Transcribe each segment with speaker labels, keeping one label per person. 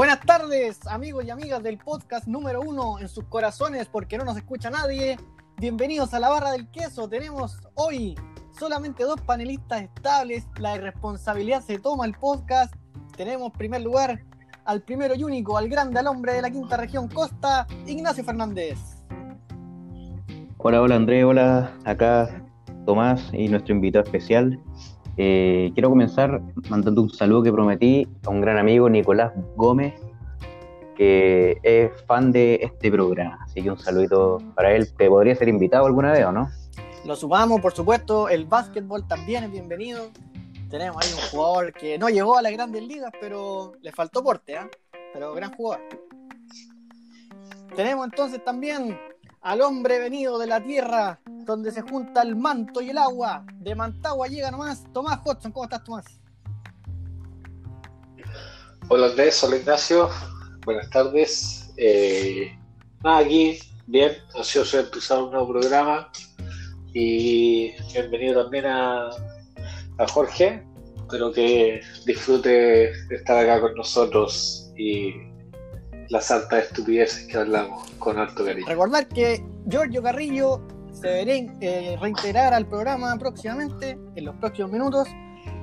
Speaker 1: Buenas tardes, amigos y amigas del podcast número uno en sus corazones, porque no nos escucha nadie. Bienvenidos a la barra del queso. Tenemos hoy solamente dos panelistas estables. La irresponsabilidad se toma el podcast. Tenemos en primer lugar al primero y único, al grande, al hombre de la quinta región Costa, Ignacio Fernández.
Speaker 2: Hola, hola André, hola, acá Tomás y nuestro invitado especial. Eh, quiero comenzar mandando un saludo que prometí a un gran amigo, Nicolás Gómez, que es fan de este programa. Así que un saludito para él. ¿Te podría ser invitado alguna vez o no?
Speaker 1: Lo sumamos, por supuesto. El básquetbol también es bienvenido. Tenemos ahí un jugador que no llegó a las grandes ligas, pero le faltó porte, ¿eh? Pero gran jugador. Tenemos entonces también al hombre venido de la tierra, donde se junta el manto y el agua. De Mantagua llega nomás Tomás Hodgson. ¿Cómo estás, Tomás?
Speaker 3: Hola Andrés, hola Ignacio. Buenas tardes. Eh, aquí, bien, ansioso de empezar un nuevo programa. Y bienvenido también a, a Jorge. Espero que disfrute de estar acá con nosotros y las altas estupideces que hablamos con alto cariño.
Speaker 1: Recordar que Giorgio Carrillo se verá eh, reintegrar al programa próximamente, en los próximos minutos.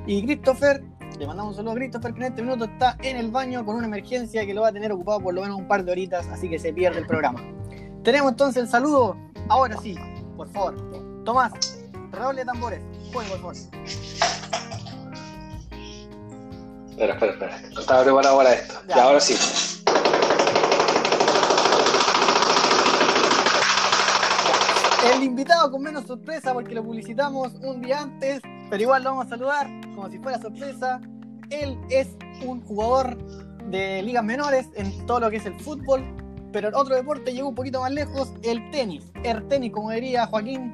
Speaker 1: Y Christopher, le mandamos un saludo a Christopher, que en este minuto está en el baño con una emergencia que lo va a tener ocupado por lo menos un par de horitas, así que se pierde el programa. Tenemos entonces el saludo, ahora sí, por favor. Tomás, redoble de tambores, juegue por favor.
Speaker 3: Espera, espera, espera. No estaba preparado para esto.
Speaker 1: Ya.
Speaker 3: Y ahora sí.
Speaker 1: El invitado con menos sorpresa porque lo publicitamos un día antes, pero igual lo vamos a saludar como si fuera sorpresa. Él es un jugador de ligas menores en todo lo que es el fútbol, pero en otro deporte llegó un poquito más lejos, el tenis. El tenis, como diría Joaquín,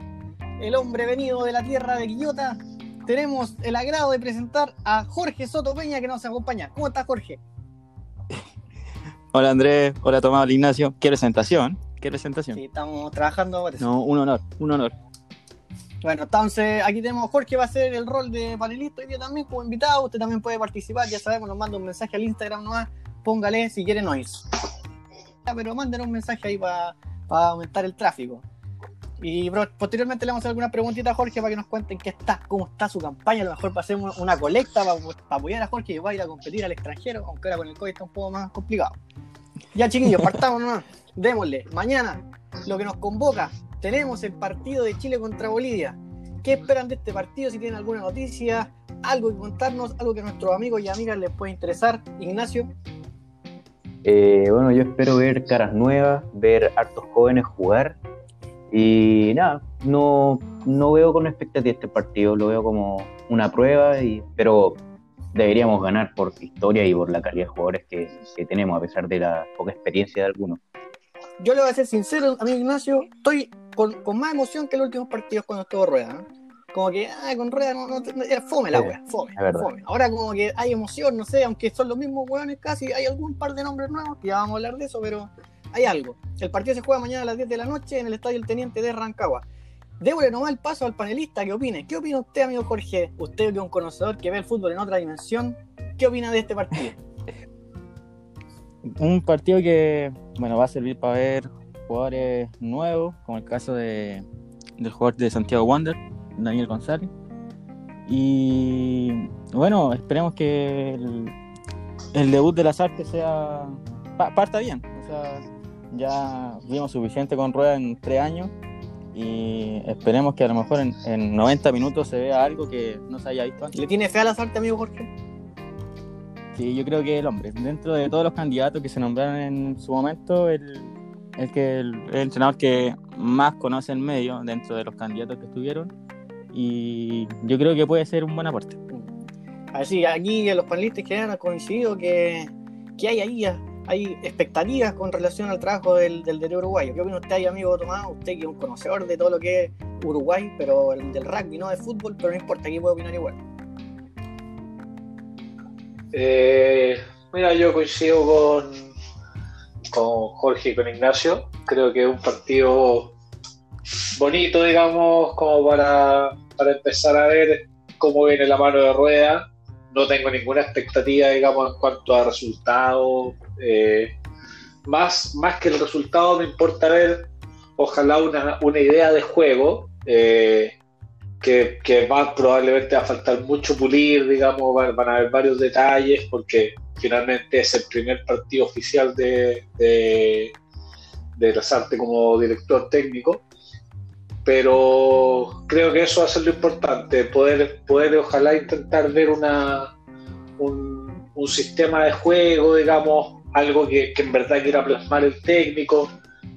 Speaker 1: el hombre venido de la tierra de Quillota. Tenemos el agrado de presentar a Jorge Soto Peña que nos acompaña. ¿Cómo estás, Jorge?
Speaker 4: Hola Andrés, hola Tomás, Ignacio. ¿Qué presentación? ¿Qué presentación?
Speaker 1: Sí, estamos trabajando por eso.
Speaker 4: No, un honor, un honor.
Speaker 1: Bueno, entonces aquí tenemos Jorge, va a ser el rol de panelista hoy día también como invitado. Usted también puede participar, ya sabemos, nos manda un mensaje al Instagram nomás. Póngale si quiere noise. Pero mándenos un mensaje ahí para aumentar el tráfico. Y bro, posteriormente le vamos a hacer algunas preguntitas a Jorge para que nos cuenten qué está, cómo está su campaña. A lo mejor pasemos una colecta para, para apoyar a Jorge y va a ir a competir al extranjero, aunque ahora con el COVID está un poco más complicado. Ya chiquillos, partamos nomás. Démosle. Mañana, lo que nos convoca, tenemos el partido de Chile contra Bolivia. ¿Qué esperan de este partido? Si tienen alguna noticia, algo que contarnos, algo que a nuestros amigos y amigas les pueda interesar. Ignacio,
Speaker 2: Eh, bueno, yo espero ver caras nuevas, ver hartos jóvenes jugar. Y nada, no, no veo con expectativa este partido, lo veo como una prueba, y, pero deberíamos ganar por historia y por la calidad de jugadores que, que tenemos, a pesar de la poca experiencia de algunos.
Speaker 1: yo le voy a ser sincero, amigo Ignacio, estoy con, con más emoción que los últimos partidos cuando estuvo Rueda. ¿no? Como que, ah, con Rueda no, no, no- era fome la wea, fome, fome. Ahora como que hay emoción, no sé, aunque son los mismos weones casi, hay algún par de nombres nuevos, ya vamos a hablar de eso, pero hay algo. El partido se juega mañana a las 10 de la noche en el Estadio El Teniente de Rancagua. Démosle nomás el paso al panelista, ¿qué opine? ¿Qué opina usted, amigo Jorge? Usted que es un conocedor que ve el fútbol en otra dimensión, ¿qué opina de este partido?
Speaker 4: Un partido que, bueno, va a servir para ver jugadores nuevos, como el caso de, del jugador de Santiago Wander, Daniel González. Y bueno, esperemos que el, debut de las artes sea pa- parta bien. Ya vimos suficiente con Rueda en tres años y esperemos que a lo mejor en, en 90 minutos se vea algo que no se haya visto antes.
Speaker 1: ¿Le tiene fe a la suerte, amigo Jorge?
Speaker 4: Sí, yo creo que el hombre, dentro de todos los candidatos que se nombraron en su momento, el, el que el, el entrenador que más conoce el medio dentro de los candidatos que estuvieron. Y yo creo que puede ser un buen aporte.
Speaker 1: Así, aquí los panelistas que han coincidido que, que hay ahí hay expectativas con relación al trabajo del, del, del uruguayo. ¿Qué opina usted ahí, amigo Tomás? Usted que es un conocedor de todo lo que es Uruguay, pero el, del rugby, no de fútbol, pero no importa, aquí puede opinar igual.
Speaker 3: Eh, mira, yo coincido con, con Jorge y con Ignacio. Creo que es un partido bonito, digamos, como para, para empezar a ver cómo viene la mano de rueda. No tengo ninguna expectativa, digamos, en cuanto a resultados Eh, más, más que el resultado me importa ver, ojalá, una, una idea de juego. Eh, que, que, va probablemente a faltar mucho pulir, digamos, van, van, a haber varios detalles, porque finalmente es el primer partido oficial de, de, de Lasarte como director técnico. Pero creo que eso va a ser lo importante, poder, poder ojalá intentar ver una, un, un sistema de juego, digamos, algo que, que, en verdad quiera plasmar el técnico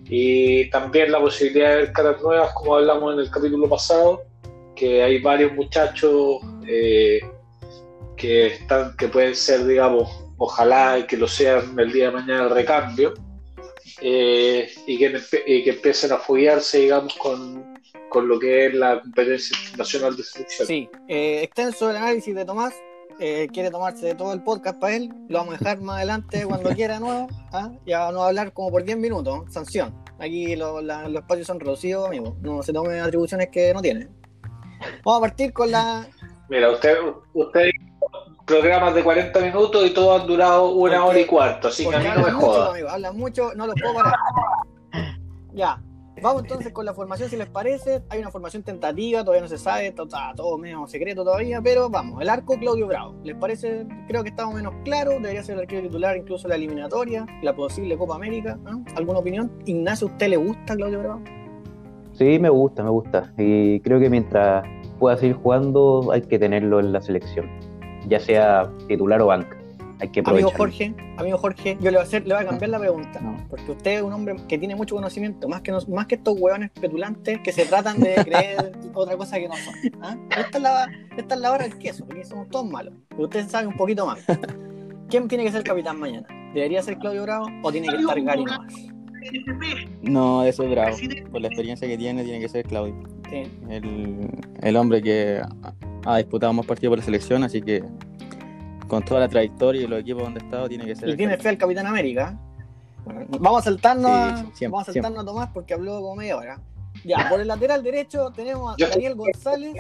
Speaker 3: y también la posibilidad de ver caras nuevas, como hablamos en el capítulo pasado, que hay varios muchachos eh, que están, que pueden ser, digamos, ojalá y que lo sean el día de mañana el recambio, eh, y, que, y que empiecen a foguearse, digamos, con, con lo que es la competencia internacional de selección.
Speaker 1: Sí, eh, extenso el análisis de Tomás, eh, quiere tomarse todo el podcast para él, lo vamos a dejar más adelante cuando quiera de nuevo. ¿ah? Ya vamos a hablar como por 10 minutos, sanción. Aquí lo, la, los espacios son reducidos, amigo. No se tomen atribuciones que no tiene. Vamos a partir con la.
Speaker 3: Mira, usted, usted programas de 40 minutos y todos han durado una
Speaker 1: Porque-
Speaker 3: hora y cuarto, así que a mí no me
Speaker 1: mucho,
Speaker 3: joda.
Speaker 1: amigo, hablan mucho, no los puedo parar. Ya. Vamos entonces con la formación, si les parece. Hay una formación tentativa, todavía no se sabe, está, está todo medio secreto todavía, pero vamos, el arco Claudio Bravo. ¿Les parece? Creo que estamos menos claro, debería ser el arquero titular incluso la eliminatoria, la posible Copa América. ¿no? ¿Alguna opinión? Ignacio, ¿a usted le gusta Claudio Bravo?
Speaker 2: Sí, me gusta, me gusta. Y creo que mientras pueda seguir jugando, hay que tenerlo en la selección, ya sea titular o banca. Hay que
Speaker 1: Amigo. Jorge, amigo Jorge, yo le voy a hacer, le voy a cambiar la pregunta,
Speaker 4: No.
Speaker 1: porque usted es un hombre que tiene mucho conocimiento, más que nos- más que estos hueones petulantes que se tratan de creer otra cosa que no son. ¿ah? Esta es la, esta es la hora del queso, aquí somos todos malos. Pero usted sabe un poquito más. ¿Quién tiene que ser capitán mañana? ¿Debería ser Claudio Bravo o tiene que estar Gary?
Speaker 4: No, eso es bravo. Por la experiencia que tiene, tiene que ser Claudio.
Speaker 1: Sí.
Speaker 4: El, el hombre que ha disputado más partidos por la selección, así que con toda la trayectoria y los equipos donde ha estado, tiene que ser.
Speaker 1: Y
Speaker 4: el
Speaker 1: tiene
Speaker 4: capitán.
Speaker 1: fe al Capitán América. Bueno, vamos a saltarnos,
Speaker 4: Sí, siempre,
Speaker 1: vamos a saltarnos a Tomás porque habló como media hora. Ya, por el lateral derecho tenemos a Daniel González,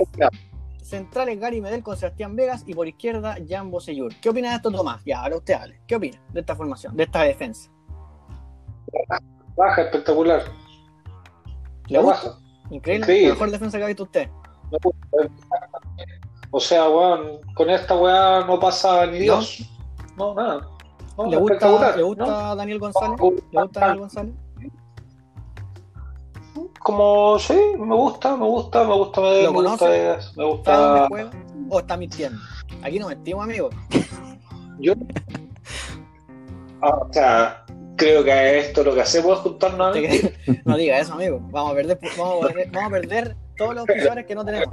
Speaker 1: centrales Gary Medel con Sebastián Vegas y por izquierda Jan Bosellur. ¿Qué opina de esto, Tomás? Ya, ahora usted hable. ¿Qué opina de esta formación, de esta defensa?
Speaker 3: Baja espectacular.
Speaker 1: ¿Le
Speaker 3: La
Speaker 1: gusta? Increíble.
Speaker 3: Increíble.
Speaker 1: La mejor defensa que ha visto usted.
Speaker 3: O sea, weón, con esta weá no pasa ni Dios. No, nada. No,
Speaker 1: ¿Le gusta, ¿le gusta
Speaker 3: ¿no?
Speaker 1: Daniel González? ¿Le gusta Daniel González?
Speaker 3: Como, sí, me gusta, me gusta, me gusta, me,
Speaker 1: ¿Lo
Speaker 3: me gusta, me
Speaker 1: ¿Sabe
Speaker 3: gusta.
Speaker 1: ¿O está mintiendo? Aquí no mentimos, amigo.
Speaker 3: Yo, Ah, o sea, creo que esto lo que hacemos es juntarnos a
Speaker 1: ¿Te
Speaker 3: mentir.
Speaker 1: crees? No diga eso, amigo. Vamos a perder, vamos a perder, vamos a perder todos los oficiales que no tenemos.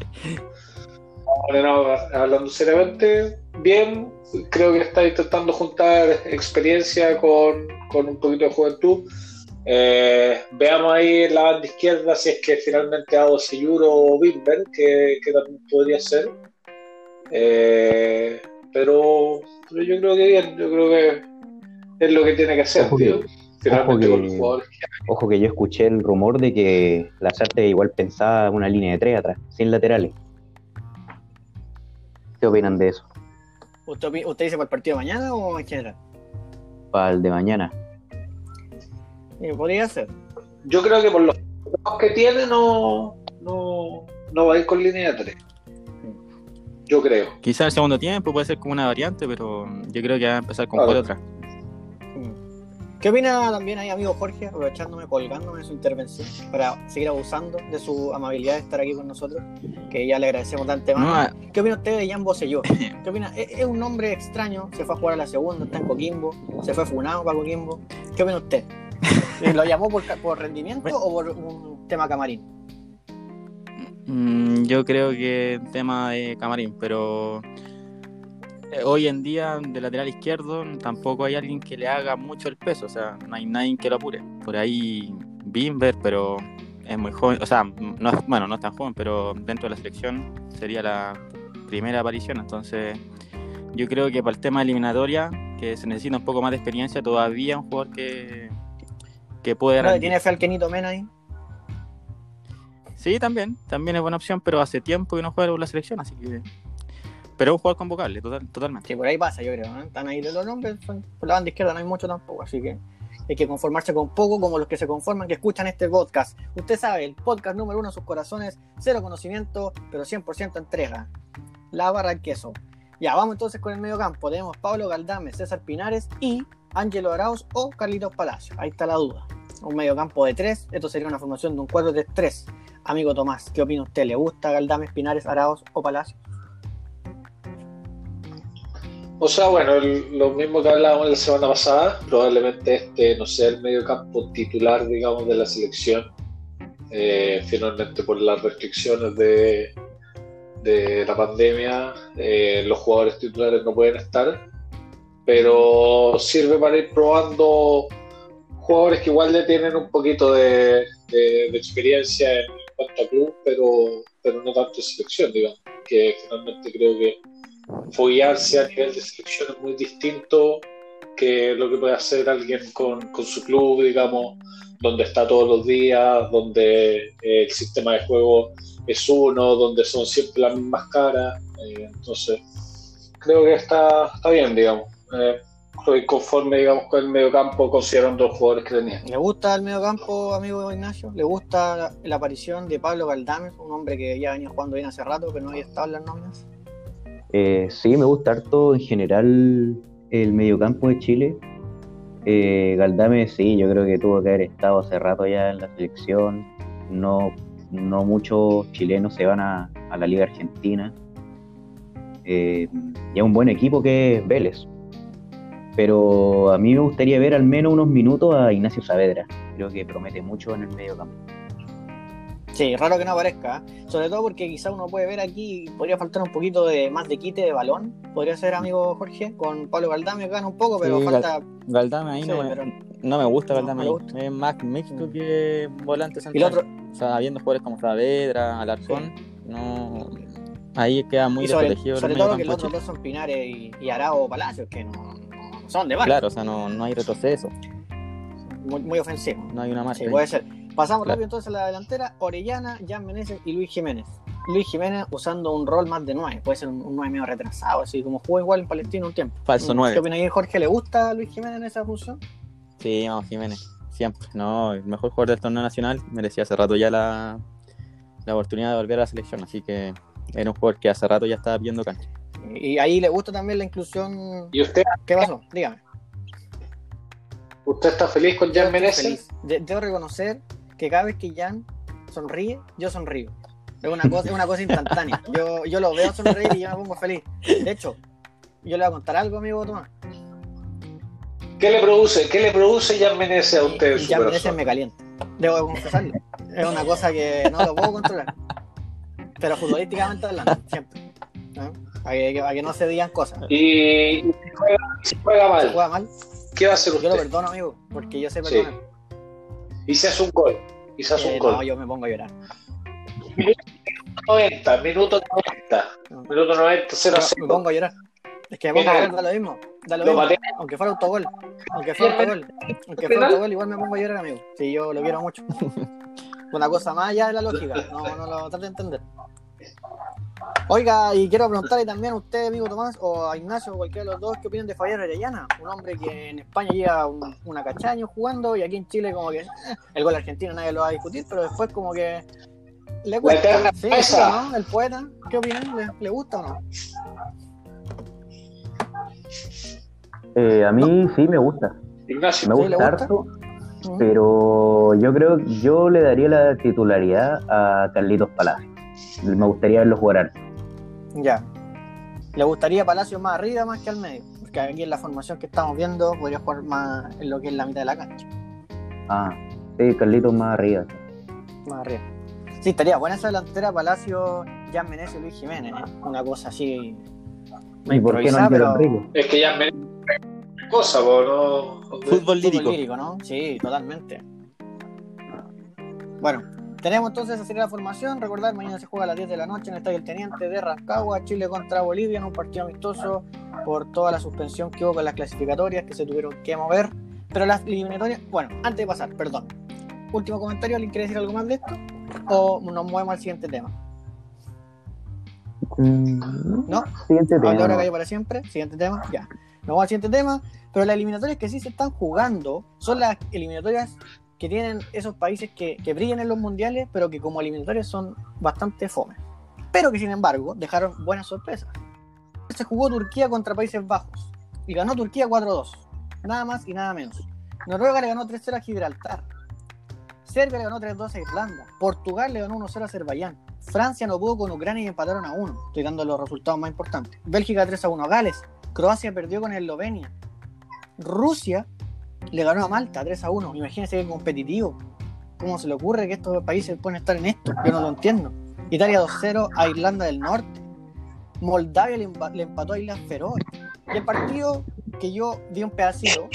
Speaker 3: Juntar- No, no, hablando seriamente, bien, creo que está intentando juntar experiencia con, con un poquito de juventud. Eh, veamos ahí en la banda izquierda si es que finalmente hago Seyuro o Wilber, que, que también podría ser. Eh, pero, pero yo creo que bien, yo creo que es lo que tiene que hacer, tío.
Speaker 2: Ojo que-. Ojo yo escuché el rumor de que Lazarte igual pensaba una línea de tres atrás, sin laterales. ¿Qué opinan de eso?
Speaker 1: ¿Usted, dice para el partido de mañana o en general?
Speaker 2: Para el de mañana.
Speaker 1: Podría ser.
Speaker 3: Yo creo que por los que tiene no, no, no va a ir con línea de tres. Yo creo.
Speaker 4: Quizá el segundo tiempo puede ser como una variante, pero yo creo que va a empezar con cuatro atrás.
Speaker 1: ¿Qué opina también ahí, amigo Jorge, aprovechándome, colgándome de su intervención, para seguir abusando de su amabilidad de estar aquí con nosotros, que ya le agradecemos de antemano?
Speaker 4: No, ah,
Speaker 1: ¿Qué opina usted de Jan Boselló? ¿Qué opina? Es, es un nombre extraño, se fue a jugar a la segunda, está en Coquimbo, se fue funado para Coquimbo. ¿Qué opina usted? ¿Lo llamó por, por rendimiento o por un tema camarín?
Speaker 4: Mm, yo creo que tema de Camarín, pero eh, hoy en día de lateral izquierdo tampoco hay alguien que le haga mucho el peso, o sea, no hay nadie que lo apure. Por ahí Bimber, pero es muy joven, o sea, no, es- bueno, no es tan joven, pero dentro de la selección sería la primera aparición, entonces yo creo que para el tema de eliminatoria, que se necesita un poco más de experiencia, todavía un jugador que, que puede rendir.
Speaker 1: ¿Tiene fe al Kenito Mena ahí?
Speaker 4: Sí, también, también es buena opción, pero hace tiempo que no juega por la selección, así que Pero es un jugador convocable, total, totalmente.
Speaker 1: Sí, por ahí pasa, yo creo. ¿no? Están ahí los nombres, por la banda izquierda no hay mucho tampoco, así que hay que conformarse con poco, como los que se conforman que escuchan este podcast. Usted sabe, el podcast número uno sus corazones, cero conocimiento, pero 100% entrega. La barra del queso. Ya, vamos entonces con el medio campo. Tenemos Pablo Galdame, César Pinares y Ángelo Arauz o Carlitos Palacio. Ahí está la duda. Un medio campo de tres, esto sería una formación de un 4-3-3. Amigo Tomás, ¿qué opina usted? ¿Le gusta Galdame, Pinares, Arauz o Palacio?
Speaker 3: O sea, bueno, el- lo mismo que hablábamos la semana pasada, probablemente este no sea el medio campo titular, digamos, de la selección. Eh, finalmente, por las restricciones de, de la pandemia, eh, los jugadores titulares no pueden estar, pero sirve para ir probando jugadores que igual le tienen un poquito de, de- de experiencia en cuanto a club, pero, pero no tanto en selección, digamos, que finalmente creo que foguearse a nivel de selección es muy distinto que lo que puede hacer alguien con, con su club, digamos, donde está todos los días, donde eh, el sistema de juego es uno, donde son siempre las mismas caras. eh, entonces, creo que está, está bien, digamos. Eh, estoy conforme, digamos, con el medio campo, considerando los jugadores que tenía.
Speaker 1: ¿Le gusta el medio campo, amigo Ignacio? ¿Le gusta la, la aparición de Pablo Galdames, un hombre que ya venía jugando bien hace rato, pero no había estado en las nóminas?
Speaker 2: Eh, sí, me gusta harto en general el mediocampo de Chile. Eh, Galdame, sí, yo creo que tuvo que haber estado hace rato ya en la selección. No, no muchos chilenos se van a, la Liga Argentina. Eh, y es un buen equipo que es Vélez. Pero a mí me gustaría ver al menos unos minutos a Ignacio Saavedra. Creo que promete mucho en el mediocampo.
Speaker 1: Sí, raro que no aparezca, ¿eh? sobre todo porque quizá uno puede ver aquí, podría faltar un poquito de más de quite de balón, podría ser amigo Jorge, con Pablo Galdame gana un poco, pero
Speaker 4: Sí,
Speaker 1: falta...
Speaker 4: Galdame ahí
Speaker 1: Sí,
Speaker 4: no, me,
Speaker 1: pero-
Speaker 4: no me gusta
Speaker 1: no,
Speaker 4: Galdame ahí. Es más mixto que volante
Speaker 1: Y
Speaker 4: central.
Speaker 1: el otro,
Speaker 4: O sea, habiendo jugadores como Saavedra, Alarcón, no... Ahí queda muy
Speaker 1: y sobre,
Speaker 4: desprotegido
Speaker 1: sobre todo que los otros dos son Pinares y, y Arao Palacios, que no, no son de banda,
Speaker 4: Claro, o sea, no, no hay retroceso,
Speaker 1: muy, muy ofensivo.
Speaker 4: no hay una marca.
Speaker 1: Sí, puede ser. Pasamos
Speaker 4: Claro.
Speaker 1: rápido entonces a la delantera, Orellana, Jan Meneses y Luis Jiménez. Luis Jiménez usando un rol más de 9, puede ser un, un 9 medio retrasado, así como jugó igual en Palestina un tiempo.
Speaker 4: Falso
Speaker 1: ¿Qué
Speaker 4: 9.
Speaker 1: opina ahí, Jorge? ¿Le gusta a Luis Jiménez en esa función?
Speaker 4: Sí, vamos, Jiménez. Siempre. No, el mejor jugador del torneo nacional. Merecía hace rato ya la, la oportunidad de volver a la selección. Así que era un jugador que hace rato ya estaba viendo cancha.
Speaker 1: Y ahí le gusta también la inclusión.
Speaker 3: ¿Y usted,
Speaker 1: ¿Qué pasó? Dígame.
Speaker 3: usted está feliz con Jan
Speaker 1: Estoy
Speaker 3: Menezes?
Speaker 1: feliz. De- debo reconocer que cada vez que Jan sonríe, yo sonrío. Es una cosa, es una cosa instantánea. Yo, yo lo veo sonreír y yo me pongo feliz. De hecho, yo le voy a contar algo, amigo Tomás.
Speaker 3: ¿Qué le produce, qué le produce Jan Menezes a usted su
Speaker 1: Jan
Speaker 3: corazón?
Speaker 1: me calienta. Debo de confesarlo. Es una cosa que no lo puedo controlar. Pero futbolísticamente hablando, siempre. ¿no? Para que, que no se digan cosas.
Speaker 3: Y si juega, si juega
Speaker 1: Si
Speaker 3: mal,
Speaker 1: juega mal,
Speaker 3: ¿qué va a hacer
Speaker 1: yo lo perdono, amigo, porque yo sé perdonar.
Speaker 3: Hace un gol. Y se hace
Speaker 1: Eh,
Speaker 3: un gol.
Speaker 1: no, yo me pongo a llorar.
Speaker 3: 90, minuto 90.
Speaker 1: No.
Speaker 3: Minuto 90, 0 a
Speaker 1: Yo
Speaker 3: 0.
Speaker 1: me pongo a llorar. Es que me pongo a llorar, da lo mismo. Da lo
Speaker 3: Lo
Speaker 1: mismo. Aunque fuera autogol. Aunque fuera autogol. Aunque fuera autogol, igual me pongo a llorar, amigo. Sí, yo lo quiero mucho. Una cosa más allá de la lógica. No, no lo trate de entender. Oiga, y quiero preguntarle también a usted, amigo Tomás, o a Ignacio, o cualquiera de los dos, ¿qué opinan de Fabián Orellana? Un hombre que en España lleva un- una años jugando y aquí en Chile como que eh, el gol argentino nadie lo va a discutir, pero después como que le cuesta. Sí. ¿no? El poeta, ¿qué opinan? ¿Le, le gusta o no?
Speaker 2: Eh, a mí sí me gusta.
Speaker 3: Ignacio,
Speaker 2: Me
Speaker 1: ¿Sí,
Speaker 2: gusta, harto, pero yo creo que yo le daría la titularidad a Carlitos Palacios. Me gustaría verlo jugar harto.
Speaker 1: Ya. ¿Le gustaría Palacios más arriba más que al medio? Porque aquí en la formación que estamos viendo podría jugar más en lo que es la mitad de la cancha.
Speaker 2: Ah, sí, Carlitos más arriba.
Speaker 1: Más arriba. Sí, estaría buena esa delantera Palacios, Jan Meneses y Luis Jiménez. ¿eh? Una cosa así.
Speaker 2: ¿Y por qué no
Speaker 1: pero
Speaker 3: es que Jan Menezes cosa, ¿no?
Speaker 4: Fútbol
Speaker 1: fútbol
Speaker 4: lírico.
Speaker 1: lírico, ¿no? Sí, totalmente. Bueno, tenemos entonces así la formación. Recordar, mañana se juega a las 10 de la noche en el Estadio El Teniente de Rancagua, Chile contra Bolivia, en un partido amistoso por toda la suspensión que hubo con las clasificatorias que se tuvieron que mover. Pero las eliminatorias, bueno, antes de pasar, perdón. Último comentario, ¿alguien quiere decir algo más de esto? ¿O nos movemos al siguiente tema?
Speaker 2: Mm,
Speaker 1: ¿No?
Speaker 2: Siguiente tema.
Speaker 1: Ahora cayó para siempre. Siguiente tema. Ya. Nos vamos al siguiente tema. Pero las eliminatorias que sí se están jugando son las eliminatorias que tienen esos países que, brillan en los mundiales, pero que como eliminatorias son bastante fome. Pero que sin embargo dejaron buenas sorpresas. Se jugó Turquía contra Países Bajos y ganó Turquía 4-2. Nada más y nada menos. Noruega le ganó 3-0 a Gibraltar. Serbia le ganó 3-2 a Irlanda. Portugal le ganó 1-0 a Azerbaiyán. Francia no pudo con Ucrania y empataron a 1. Estoy dando los resultados más importantes. Bélgica 3-1 a Gales. Croacia perdió con Eslovenia. Rusia le ganó a Malta 3-1. Imagínense qué competitivo. ¿Cómo se le ocurre que estos países pueden estar en esto? Yo no lo entiendo. Italia 2-0 a Irlanda del Norte. Moldavia le, empa- le empató a Islas Feroe. Y el partido que yo vi un pedacito,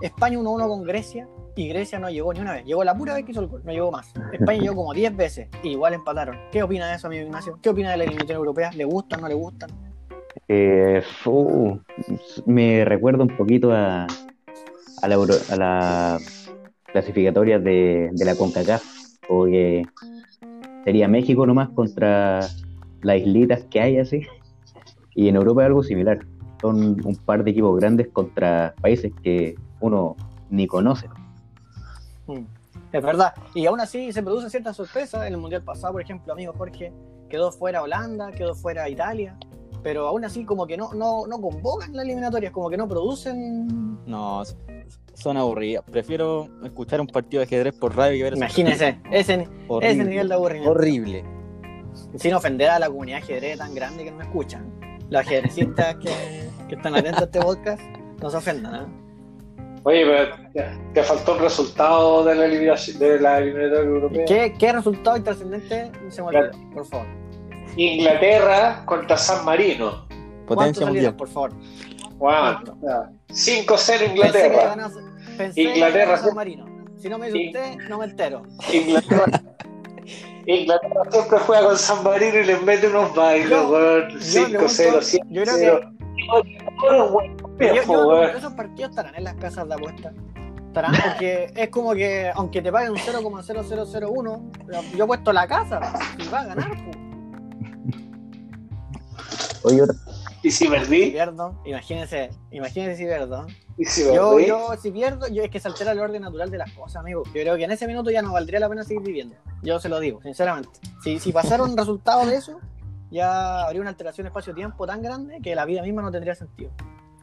Speaker 1: España 1-1 con Grecia y Grecia no llegó ni una vez. Llegó la pura vez que hizo el gol, no llegó más. España llegó como 10 veces y igual empataron. ¿Qué opina de eso, amigo Ignacio? ¿Qué opina de la eliminación europea? ¿Le gustan, no le gustan?
Speaker 2: Eh, me recuerda un poquito a, a la, Euro- a la clasificatoria de, de la CONCACAF, o que sería México nomás contra las islitas que hay así. Y en Europa es algo similar. Son un par de equipos grandes contra países que uno ni conoce.
Speaker 1: Mm, Es verdad. Y aún así se producen ciertas sorpresas. En el mundial pasado, por ejemplo, amigo Jorge, quedó fuera Holanda, quedó fuera Italia. Pero aún así, como que no, no, no convocan las eliminatorias, como que no producen.
Speaker 4: No, son aburridas. Prefiero escuchar un partido de ajedrez por radio que ver esos
Speaker 1: Imagínense, ese.
Speaker 4: Horrible.
Speaker 1: ese nivel de aburrimiento.
Speaker 4: Horrible.
Speaker 1: Sin ofender a la comunidad ajedrez tan grande que no me escuchan. Los ajedrecistas que, que están atentos a este podcast, no se ofendan. ¿eh?
Speaker 3: Oye, pero te, faltó un resultado de la eliminación de la eliminatoria europea.
Speaker 1: ¿Qué, ¿Qué resultado intrascendente se me olvidó? Por favor.
Speaker 3: Inglaterra contra San Marino.
Speaker 1: ¿Cuántos
Speaker 4: Potencia
Speaker 1: salieron,
Speaker 4: mundial.
Speaker 1: por favor?
Speaker 3: Wow.
Speaker 1: ¿Cuánto?
Speaker 3: 5-0
Speaker 1: Pensé que
Speaker 3: Inglaterra.
Speaker 1: Pensé
Speaker 3: Inglaterra,
Speaker 1: San. Marino. Si no me dice usted, no me entero.
Speaker 3: Inglaterra. Inglaterra siempre juega con San Marino y les mete unos bailes,
Speaker 1: Yo-
Speaker 3: weón.
Speaker 1: Yo,
Speaker 3: 5-0,
Speaker 1: yo creo
Speaker 3: 7-0.
Speaker 1: que yo, yo esos partidos estarán en las casas de apuestas. Estarán porque es como que, aunque te paguen un 0,0001, yo he puesto la casa y va a ganar. pues.
Speaker 2: Oye, otra-
Speaker 3: Y si
Speaker 1: Si
Speaker 3: perdí,
Speaker 1: pierdo, imagínense, imagínense si pierdo.
Speaker 3: y si
Speaker 1: Yo, yo, si pierdo, yo es que se altera el orden natural de las cosas, amigo. Yo creo que en ese minuto ya no valdría la pena seguir viviendo. Yo se lo digo, sinceramente. Si, si pasara un resultado de eso, ya habría una alteración espacio-tiempo tan grande que la vida misma no tendría sentido.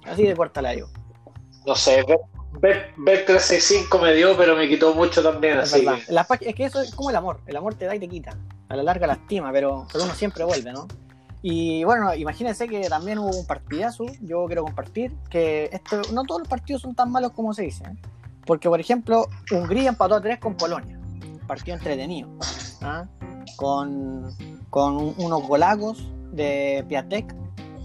Speaker 1: Así de corta la digo.
Speaker 3: no sé, Bet- Bet- Bet365 me dio, pero me quitó mucho también,
Speaker 1: Es
Speaker 3: así que-
Speaker 1: La es que eso es como el amor. El amor te da y te quita. A la larga lastima, pero, pero uno siempre vuelve, ¿no? Y bueno, imagínense que también hubo un partidazo. Yo quiero compartir que esto, no todos los partidos son tan malos como se dice. ¿eh? Porque, por ejemplo, Hungría empató a 3 con Polonia. Partido entretenido. ¿ah? Con, con un- unos golagos de Piatek,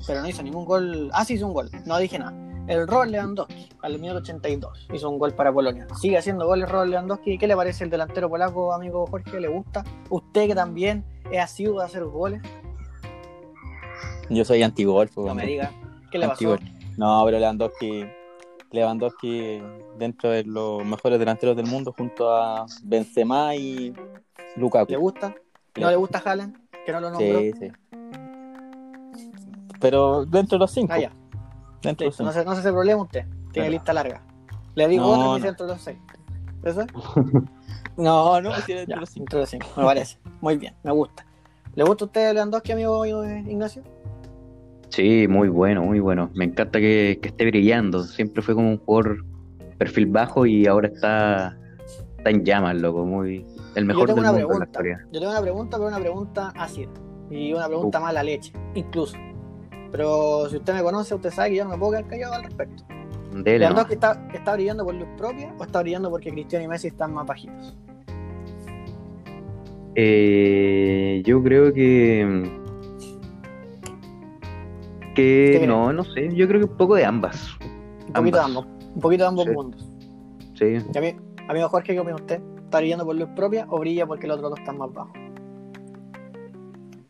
Speaker 1: pero no hizo ningún gol. Ah, sí hizo un gol. No dije nada. El Robert Lewandowski, al minuto 82, hizo un gol para Polonia. Sigue haciendo goles Robert Lewandowski. ¿Qué le parece el delantero polaco, amigo Jorge? ¿Le gusta? ¿Usted que también es asiduo de hacer goles?
Speaker 4: Yo soy antigolf.
Speaker 1: No
Speaker 4: weón.
Speaker 1: me diga. ¿Qué le pasó?
Speaker 4: Antigolf. No, pero Lewandowski, Lewandowski dentro de los mejores delanteros del mundo junto a Benzema y Lukaku.
Speaker 1: ¿Le gusta? ¿No le gusta Haaland? Que no lo nombró.
Speaker 4: Sí, sí. Pero dentro de los cinco.
Speaker 1: Ah, ya.
Speaker 4: Dentro de los
Speaker 1: Listo. No
Speaker 4: cinco.
Speaker 1: se, no se hace problema usted. Tiene
Speaker 4: Claro.
Speaker 1: lista larga. Le digo
Speaker 4: No,
Speaker 1: otro
Speaker 4: no.
Speaker 1: dentro de los seis. ¿Eso?
Speaker 4: No, no, sí, dentro de los cinco.
Speaker 1: dentro de los cinco. Me parece. Muy bien, me gusta. ¿Le gusta a usted Lewandowski, amigo eh, Ignacio?
Speaker 2: Sí, muy bueno, muy bueno. Me encanta que, que esté brillando. Siempre fue como un jugador perfil bajo y ahora está, está en llamas, loco. Muy, el
Speaker 1: Yo
Speaker 2: mejor
Speaker 1: tengo
Speaker 2: del
Speaker 1: una
Speaker 2: mundo en la
Speaker 1: pregunta.
Speaker 2: historia.
Speaker 1: Yo tengo una pregunta, pero una pregunta ácida. Y una pregunta
Speaker 2: Uh.
Speaker 1: mala leche, incluso. Pero si usted me conoce, usted sabe que yo no me puedo quedar callado al respecto.
Speaker 2: Dele,
Speaker 1: ¿Lewandowski está, está brillando por luz propia o está brillando porque Cristiano y Messi están más bajitos?
Speaker 2: Eh, yo creo que.
Speaker 1: ¿Qué
Speaker 2: Que no, no sé. Yo creo que un poco de ambas.
Speaker 1: Un poquito de ambos. Un poquito de ambos
Speaker 2: Sí.
Speaker 1: mundos.
Speaker 2: Sí.
Speaker 1: Y a mí, amigo Jorge, ¿qué opina usted? ¿Está brillando por luz propia o brilla porque los otros dos están más bajos?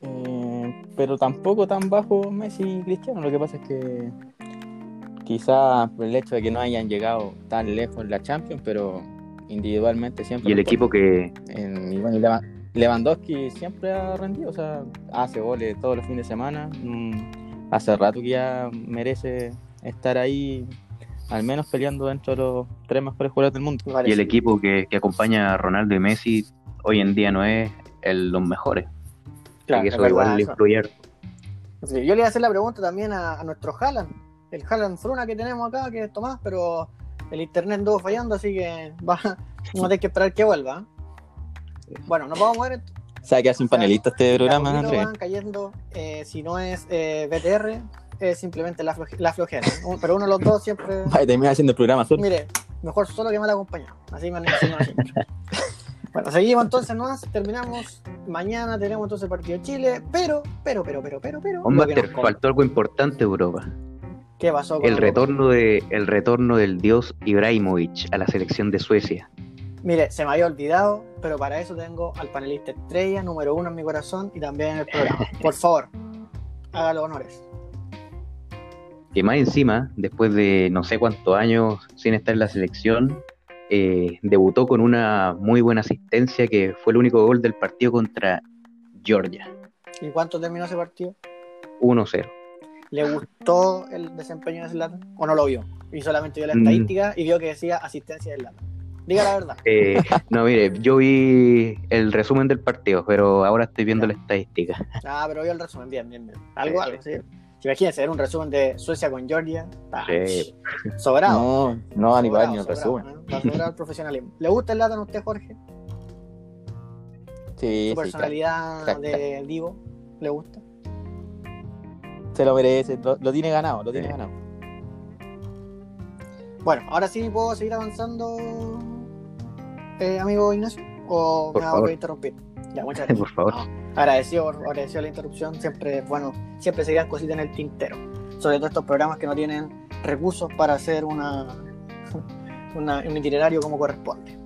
Speaker 4: Eh, pero tampoco tan bajo Messi y Cristiano. Lo que pasa es que quizás por el hecho de que no hayan llegado tan lejos en la Champions, pero individualmente siempre.
Speaker 2: Y el equipo que.
Speaker 4: En- y bueno, Lewandowski siempre ha rendido, o sea, hace goles todos los fines de semana. Mm, hace rato que ya merece estar ahí, al menos peleando dentro de los tres mejores jugadores del mundo.
Speaker 2: Y el equipo que, que acompaña a Ronaldo y Messi hoy en día no es el, los mejores.
Speaker 1: Claro,
Speaker 2: que
Speaker 1: es
Speaker 2: eso igual le influye.
Speaker 1: Sí, yo le iba a hacer la pregunta también a, a nuestro Haaland, el Haaland Fruna que tenemos acá, que es Tomás, pero el internet anduvo fallando, así que va, vamos a tener que esperar que vuelva. ¿eh? Bueno, nos vamos a ver.
Speaker 4: O sea, que hace un panelista este programa, Andrés.
Speaker 1: van cayendo, eh, si no es eh, BTR, es simplemente la, floje- la flojera. Un- Pero uno de los dos siempre.
Speaker 4: Va a terminar haciendo el programa solo.
Speaker 1: Mire, mejor solo que mal acompañado. Así me han enseñado. Bueno, seguimos entonces, ¿no? Terminamos. Mañana tenemos entonces el partido de Chile, pero, pero, pero, pero, pero, pero. Come.
Speaker 2: faltó algo importante, Europa.
Speaker 1: ¿Qué pasó con
Speaker 2: El
Speaker 1: Europa?
Speaker 2: retorno, de, el retorno del dios Ibrahimovic a la selección de Suecia.
Speaker 1: Mire, se me había olvidado, pero para eso tengo al panelista estrella número uno en mi corazón y también en el programa. Por favor, haga los honores.
Speaker 2: Que más encima, después de no sé cuántos años sin estar en la selección, eh, debutó con una muy buena asistencia que fue el único gol del partido contra Georgia.
Speaker 1: ¿Y cuánto terminó ese partido?
Speaker 2: 1-0.
Speaker 1: ¿Le gustó el desempeño de Zlatan o no lo vio? Y solamente vio la
Speaker 2: Mm.
Speaker 1: estadística y vio que decía asistencia de Zlatan. Diga la verdad.
Speaker 2: Eh, no, mire, yo vi el resumen del partido, pero ahora estoy viendo
Speaker 1: Ya.
Speaker 2: la estadística.
Speaker 1: Ah, pero vio el resumen, bien, bien, bien. Algo,
Speaker 2: Sí,
Speaker 1: algo, sí. Imagínense ver un resumen de Suecia con Georgia. Ah,
Speaker 2: Sí.
Speaker 1: Sobrado.
Speaker 4: No, no va ni para
Speaker 1: Sobrado,
Speaker 4: ni el
Speaker 1: sobrado,
Speaker 4: resumen.
Speaker 1: Va sobrado el profesionalismo. ¿Le gusta el Zlatan a usted, Jorge?
Speaker 4: Sí,
Speaker 1: ¿Su
Speaker 4: sí,
Speaker 1: personalidad
Speaker 4: claro.
Speaker 1: de Divo? ¿Le gusta?
Speaker 4: se lo merece, lo, lo tiene ganado, lo tiene ganado.
Speaker 1: Bueno, ahora sí puedo seguir avanzando, eh, amigo Ignacio, o
Speaker 2: Por
Speaker 1: me
Speaker 2: favor.
Speaker 1: que interrumpir. Ya, muchas gracias.
Speaker 2: Por favor.
Speaker 1: No, agradecido, la interrupción. Siempre, bueno, siempre se quedan cositas en el tintero. Sobre todo estos programas que no tienen recursos para hacer una, una- un itinerario como corresponde.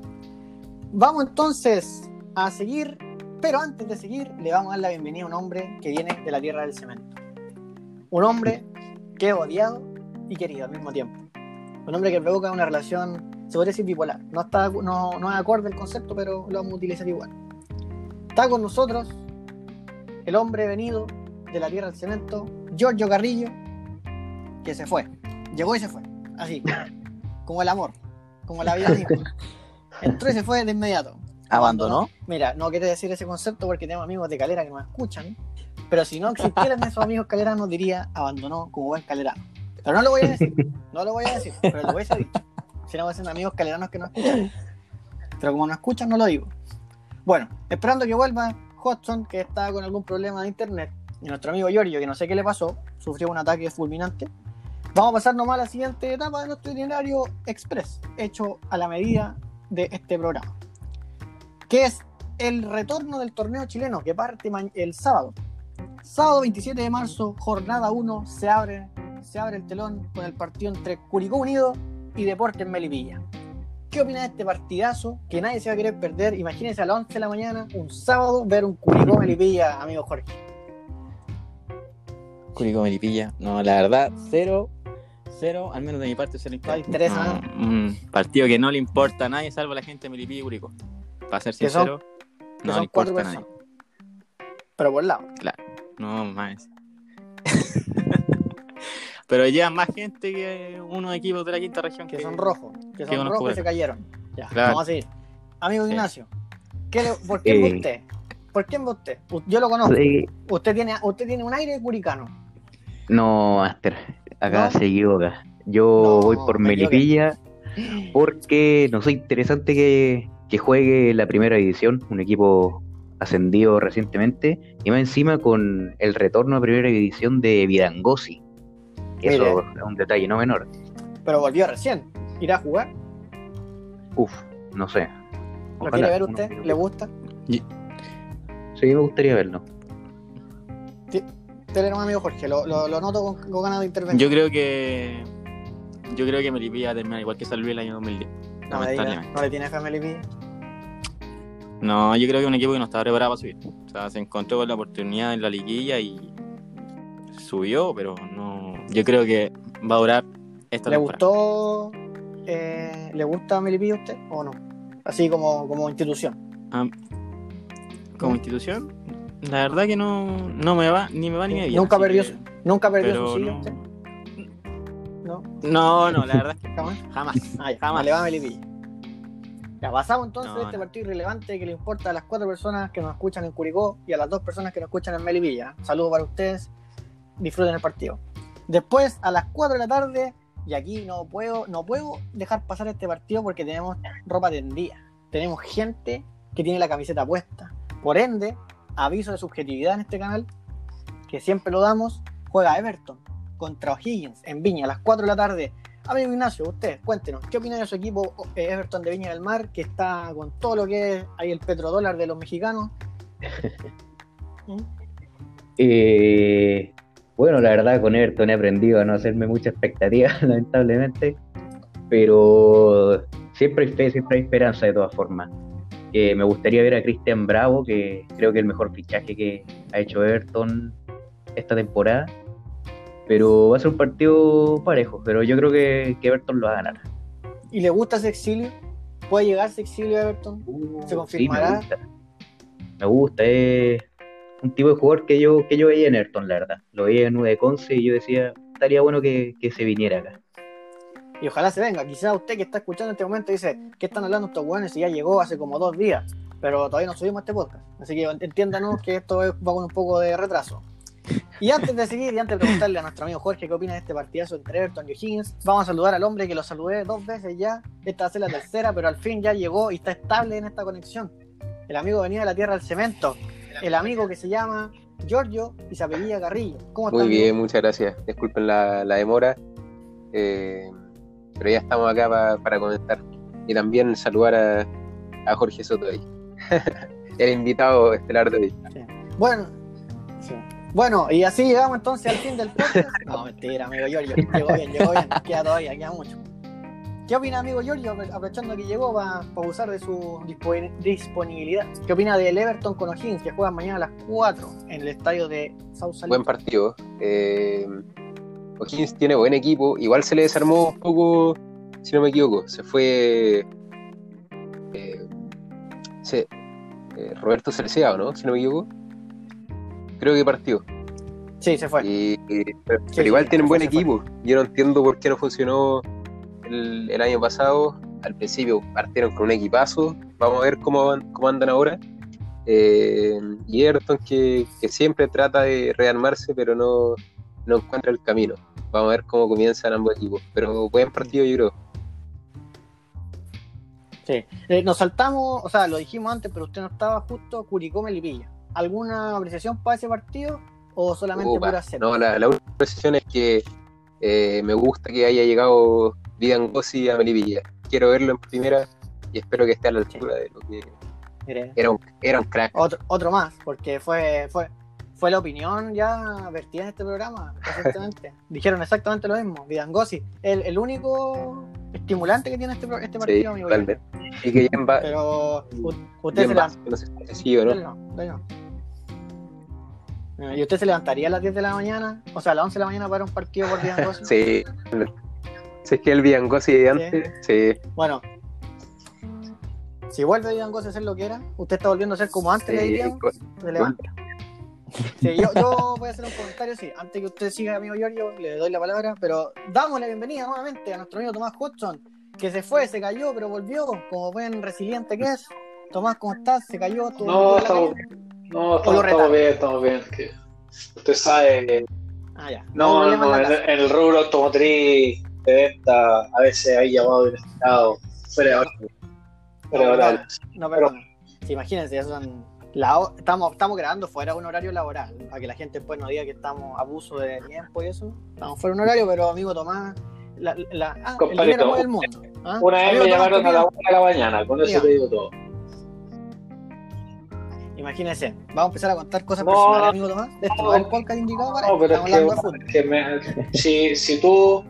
Speaker 1: Vamos entonces a seguir, pero antes de seguir, le vamos a dar la bienvenida a un hombre que viene de la tierra del cemento. Un hombre que es odiado y querido al mismo tiempo. Un hombre que provoca una relación, se podría decir bipolar. No, está, no, no es acorde el concepto, pero lo vamos a utilizar igual. Está con nosotros el hombre venido de la tierra del cemento, Giorgio Carrillo, que se fue. Llegó y se fue. Así. Como el amor. Como la vida misma. Entró y se fue de inmediato.
Speaker 4: ¿Abandonó?
Speaker 1: Mira, no quiere decir ese concepto porque tenemos amigos de calera que nos escuchan. Pero si no existieran esos amigos caleranos, diría abandonó como buen calerano. Pero no lo voy a decir. No lo voy a decir. Pero lo voy a decir. Si no, ser amigos caleranos que no escuchan. Pero como no escuchan, no lo digo. Bueno, esperando que vuelva Hodgson, que está con algún problema de internet, y nuestro amigo Giorgio, que no sé qué le pasó, sufrió un ataque fulminante. Vamos a pasar nomás a la siguiente etapa de nuestro itinerario express, hecho a la medida de este programa, que es el retorno del torneo chileno, que parte el sábado. Sábado 27 de marzo, jornada 1, se abre, se abre el telón con el partido entre Curicó Unido y Deportes Melipilla. ¿Qué opina de este partidazo que nadie se va a querer perder? Imagínense a las 11 de la mañana, un sábado, ver un Curicó Melipilla, amigo Jorge.
Speaker 4: Curicó Melipilla. No, la verdad, cero, cero, al menos de mi parte, cero
Speaker 1: le interesa,
Speaker 4: No, Un partido que no le importa a nadie, salvo a la gente de Melipilla y Curicó. Para ser
Speaker 1: son-
Speaker 4: sincero, no le importa a nadie.
Speaker 1: Pero por lado.
Speaker 4: No, más. Pero llevan más gente que unos equipos de la quinta región
Speaker 1: que son rojos, que son rojos y se cayeron. Ya,
Speaker 4: Claro.
Speaker 1: vamos a seguir. Amigo
Speaker 4: Sí.
Speaker 1: Ignacio, ¿qué le- ¿por quién
Speaker 2: Eh.
Speaker 1: va usted? ¿Por va usted? Yo lo conozco.
Speaker 2: Sí.
Speaker 1: Usted tiene, usted tiene un aire curicano.
Speaker 2: No, Master, acá
Speaker 1: ¿No?
Speaker 2: se equivoca. Yo
Speaker 1: No,
Speaker 2: voy por. Melipilla porque no sé, interesante que, que juegue la primera división, un equipo ascendido recientemente, y más encima con el retorno a primera división de Vidangosi. Eso
Speaker 1: Mire.
Speaker 2: es un detalle no menor.
Speaker 1: Pero volvió recién. ¿Irá a jugar?
Speaker 2: Uf, no sé.
Speaker 1: ¿Lo
Speaker 2: Ojalá,
Speaker 1: quiere ver usted? ¿Le gusta?
Speaker 2: Sí, me gustaría verlo.
Speaker 1: Tener un amigo Jorge, lo, lo, lo noto con, con ganas de intervenir.
Speaker 4: Yo creo que. Yo creo que Melipilla va a terminar igual que San Luis el año 2010.
Speaker 1: no, me diga, no le tiene fe a Melipilla.
Speaker 4: No, yo creo que es un equipo que no estaba preparado para subir. O sea, se encontró con la oportunidad en la liguilla y subió, pero no. Yo creo que va a durar esta
Speaker 1: ¿Le
Speaker 4: temporada.
Speaker 1: gustó? eh, ¿Le gusta Melipilla a usted o no? Así como, como institución.
Speaker 4: Ah, como institución, la verdad que no, no me va ni me va ni me viene.
Speaker 1: Nunca perdió
Speaker 4: que-
Speaker 1: Nunca perdió
Speaker 4: pero
Speaker 1: su silla
Speaker 4: no.
Speaker 1: usted. No,
Speaker 4: No, no, la verdad es que
Speaker 1: jamás.
Speaker 4: jamás.
Speaker 1: Ay, jamás le va a Melipilla. Ya pasamos entonces
Speaker 4: No,
Speaker 1: este partido irrelevante que le importa a las cuatro personas que nos escuchan en Curicó y a las dos personas que nos escuchan en Melipilla. Saludos para ustedes. Disfruten el partido. Después, a las 4 de la tarde, y aquí no puedo, no puedo dejar pasar este partido porque tenemos ropa tendida. Tenemos gente que tiene la camiseta puesta. Por ende, aviso de subjetividad en este canal, que siempre lo damos, juega Everton contra O'Higgins en Viña a las 4 de la tarde. Amigo Ignacio, usted, cuéntenos, ¿qué opina de su equipo eh, Everton de Viña del Mar, que está con todo lo que es ahí el petrodólar de los mexicanos? ¿Mm?
Speaker 2: Eh, bueno, la verdad con Everton he aprendido a no hacerme mucha expectativa, lamentablemente, pero siempre hay fe, siempre hay esperanza de todas formas. Eh, me gustaría ver a Cristian Bravo, que creo que es el mejor fichaje que ha hecho Everton esta temporada, pero va a ser un partido parejo, pero yo creo que, que Everton lo va a ganar.
Speaker 1: ¿Y le gusta ese exilio? ¿Puede llegar ese exilio a Everton? ¿Se
Speaker 2: Sí,
Speaker 1: confirmará?
Speaker 2: me gusta. Me gusta, es un tipo de jugador que yo, que yo veía en Everton, la verdad. Lo veía en 9 Conce y yo decía, estaría bueno que, que se viniera acá.
Speaker 1: Y ojalá se venga. Quizás usted que está escuchando en este momento dice, ¿qué están hablando estos buenos si ya llegó hace como dos días? Pero todavía no subimos este podcast. Así que entiéndanos que esto es- va con un poco de retraso. Y antes de seguir y antes de preguntarle a nuestro amigo Jorge qué opina de este partidazo entre Everton y O'Higgins, vamos a saludar al hombre que lo saludé dos veces ya. Esta va a ser la tercera, pero al fin ya llegó y está estable en esta conexión. El amigo venía de la tierra del cemento. El amigo que se llama Giorgio y se apellida Carrillo. ¿Cómo?
Speaker 5: Muy bien, muchas gracias. Disculpen la, la demora, eh, pero ya estamos acá pa- para comentar. Y también saludar a, a Jorge Soto ahí, el invitado estelar de hoy.
Speaker 1: Bueno, sí. bueno, y así llegamos entonces al fin del podcast. No, mentira, amigo Giorgio. Llegó bien, llegó bien. Queda todavía, queda mucho. ¿Qué opina, amigo Giorgio, apro- aprovechando que llegó para abusar de su dispo- disponibilidad? ¿Qué opina del Everton con O'Higgins, que juegan mañana a las 4 en el estadio de Sausalito?
Speaker 5: Buen partido. Eh, O'Higgins tiene buen equipo. Igual se le desarmó un poco, si no me equivoco. Se fue eh, se- eh, Roberto Cercea, ¿o ¿no? Si no me equivoco. Creo que partió.
Speaker 1: Sí, se fue.
Speaker 5: Y- y- pero,
Speaker 1: Sí,
Speaker 5: pero igual
Speaker 1: sí,
Speaker 5: tienen buen equipo. Yo no entiendo por qué no funcionó el, el año pasado. Al principio partieron con un equipazo. Vamos a ver cómo, van- cómo andan ahora. Eh, y Everton que, que siempre trata de rearmarse, pero no, no encuentra el camino. Vamos a ver cómo comienzan ambos equipos. Pero buen partido, yo creo.
Speaker 1: Sí. Eh, nos saltamos, o sea, lo dijimos antes, pero usted no estaba justo Curicó Melipilla. ¿Alguna apreciación para ese partido o solamente
Speaker 5: Opa,
Speaker 1: pura cero?
Speaker 5: no, la, la única precisión es que eh, me gusta que haya llegado Vidangosi a Melipilla. Quiero verlo en primera y espero que esté a la altura de lo que era un, era un crack.
Speaker 1: Otro, otro más, porque fue, fue, fue la opinión ya vertida en este programa recientemente. Dijeron exactamente lo mismo. Vidangosi, el, el único estimulante que tiene este, este
Speaker 5: Sí,
Speaker 1: partido, amigo.
Speaker 5: totalmente. Y que va,
Speaker 1: Pero usted se
Speaker 5: no sé sí no.
Speaker 1: no. Eh, ¿Y usted se levantaría a las 10 de la mañana? O sea, a las 11 de la mañana para un partido por Vidangosi.
Speaker 5: Sí. Si es que el Vidangosi de antes, sí.
Speaker 1: Bueno, si vuelve Vidangosi a hacer lo que era, usted está volviendo a ser como antes, le
Speaker 5: sí,
Speaker 1: diríamos. Se levanta. Sí, yo, yo voy a hacer un comentario, sí. Antes que usted siga, amigo Giorgio, le doy la palabra, pero damos la bienvenida nuevamente a nuestro amigo Tomás Hudson, que se fue, se cayó, pero volvió, como buen resiliente que es. Tomás, ¿cómo estás? ¿Se cayó? ¿Tuvo
Speaker 3: No, estamos, no, estamos, estamos bien, estamos bien. que usted sabe,
Speaker 1: Ah, ya.
Speaker 3: no, no,
Speaker 1: en casa.
Speaker 3: en el rubro automotriz de venta a veces hay llamado inesperado fuera de
Speaker 1: No. Sí, imagínense, eso son la estamos, estamos grabando fuera de un horario laboral, para que la gente después no diga que estamos abuso de tiempo y eso. Estamos fuera de un horario, pero amigo Tomás, la, la, ah, el
Speaker 3: Compadrito,
Speaker 1: dinero mueve el mundo. ¿ah?
Speaker 3: Una vez
Speaker 1: Amigo
Speaker 3: me
Speaker 1: Tomás,
Speaker 3: llamaron
Speaker 1: ¿qué
Speaker 3: a la una de la mañana, con eso te digo todo.
Speaker 1: Imagínense, vamos a empezar a contar cosas
Speaker 3: No,
Speaker 1: personales, amigo Tomás. Este no
Speaker 3: no.
Speaker 1: es el podcast indicado para
Speaker 3: No,
Speaker 1: esto,
Speaker 3: pero es que me- si, si tú,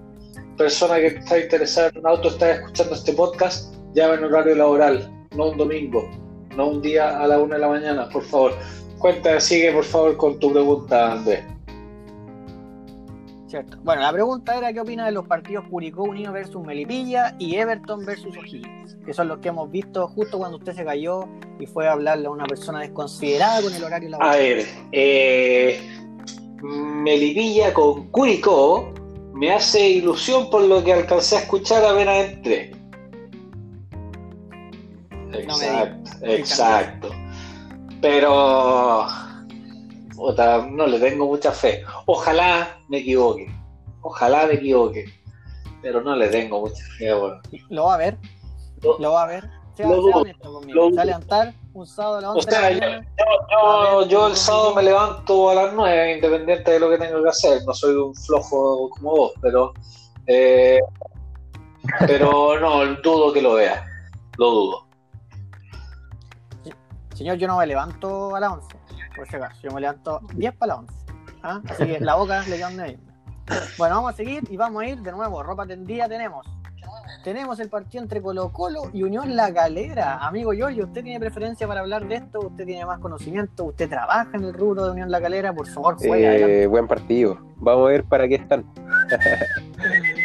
Speaker 3: persona que está interesada en un auto, estás escuchando este podcast, llama en horario laboral, no un domingo, no un día a la una de la mañana, por favor. Cuenta, sigue por favor con tu pregunta, Andrés.
Speaker 1: Cierto. Bueno, la pregunta era qué opina de los partidos Curicó Unido versus Melipilla y Everton versus O'Higgins, que son los que hemos visto justo cuando usted se cayó y fue a hablarle a una persona desconsiderada con el horario
Speaker 3: A
Speaker 1: laboral.
Speaker 3: ver, eh, Melipilla con Curicó me hace ilusión por lo que alcancé a escuchar apenas entré.
Speaker 1: No
Speaker 3: Exacto, exacto. Pero puta, no le tengo mucha fe. Ojalá me equivoque. Ojalá me equivoque. Pero no le tengo mucha fe. bueno.
Speaker 1: Lo va a ver,
Speaker 3: Lo-
Speaker 1: lo va a ver.
Speaker 3: Lo lo
Speaker 1: Se va a levantar un sábado a las
Speaker 3: O
Speaker 1: 11 de
Speaker 3: sea,
Speaker 1: la
Speaker 3: yo,
Speaker 1: mañana.
Speaker 3: yo- yo el sábado me levanto a las 9, independiente de lo que tengo que hacer. No soy un flojo como vos, pero. eh, pero no, dudo que lo vea. Lo dudo.
Speaker 1: Señor, yo no me levanto a las 11, por si acaso. Yo me levanto 10 para las 11. ¿ah? Así que la boca le queda donde ir. Bueno, vamos a seguir y vamos a ir de nuevo. Ropa tendida tenemos. Tenemos el partido entre Colo Colo y Unión La Galera. Amigo Giorgio, ¿usted tiene preferencia para hablar de esto? ¿Usted tiene más conocimiento? ¿Usted trabaja en el rubro de Unión La Galera? Por favor, juega.
Speaker 5: Eh, buen partido. Vamos a ver para qué están.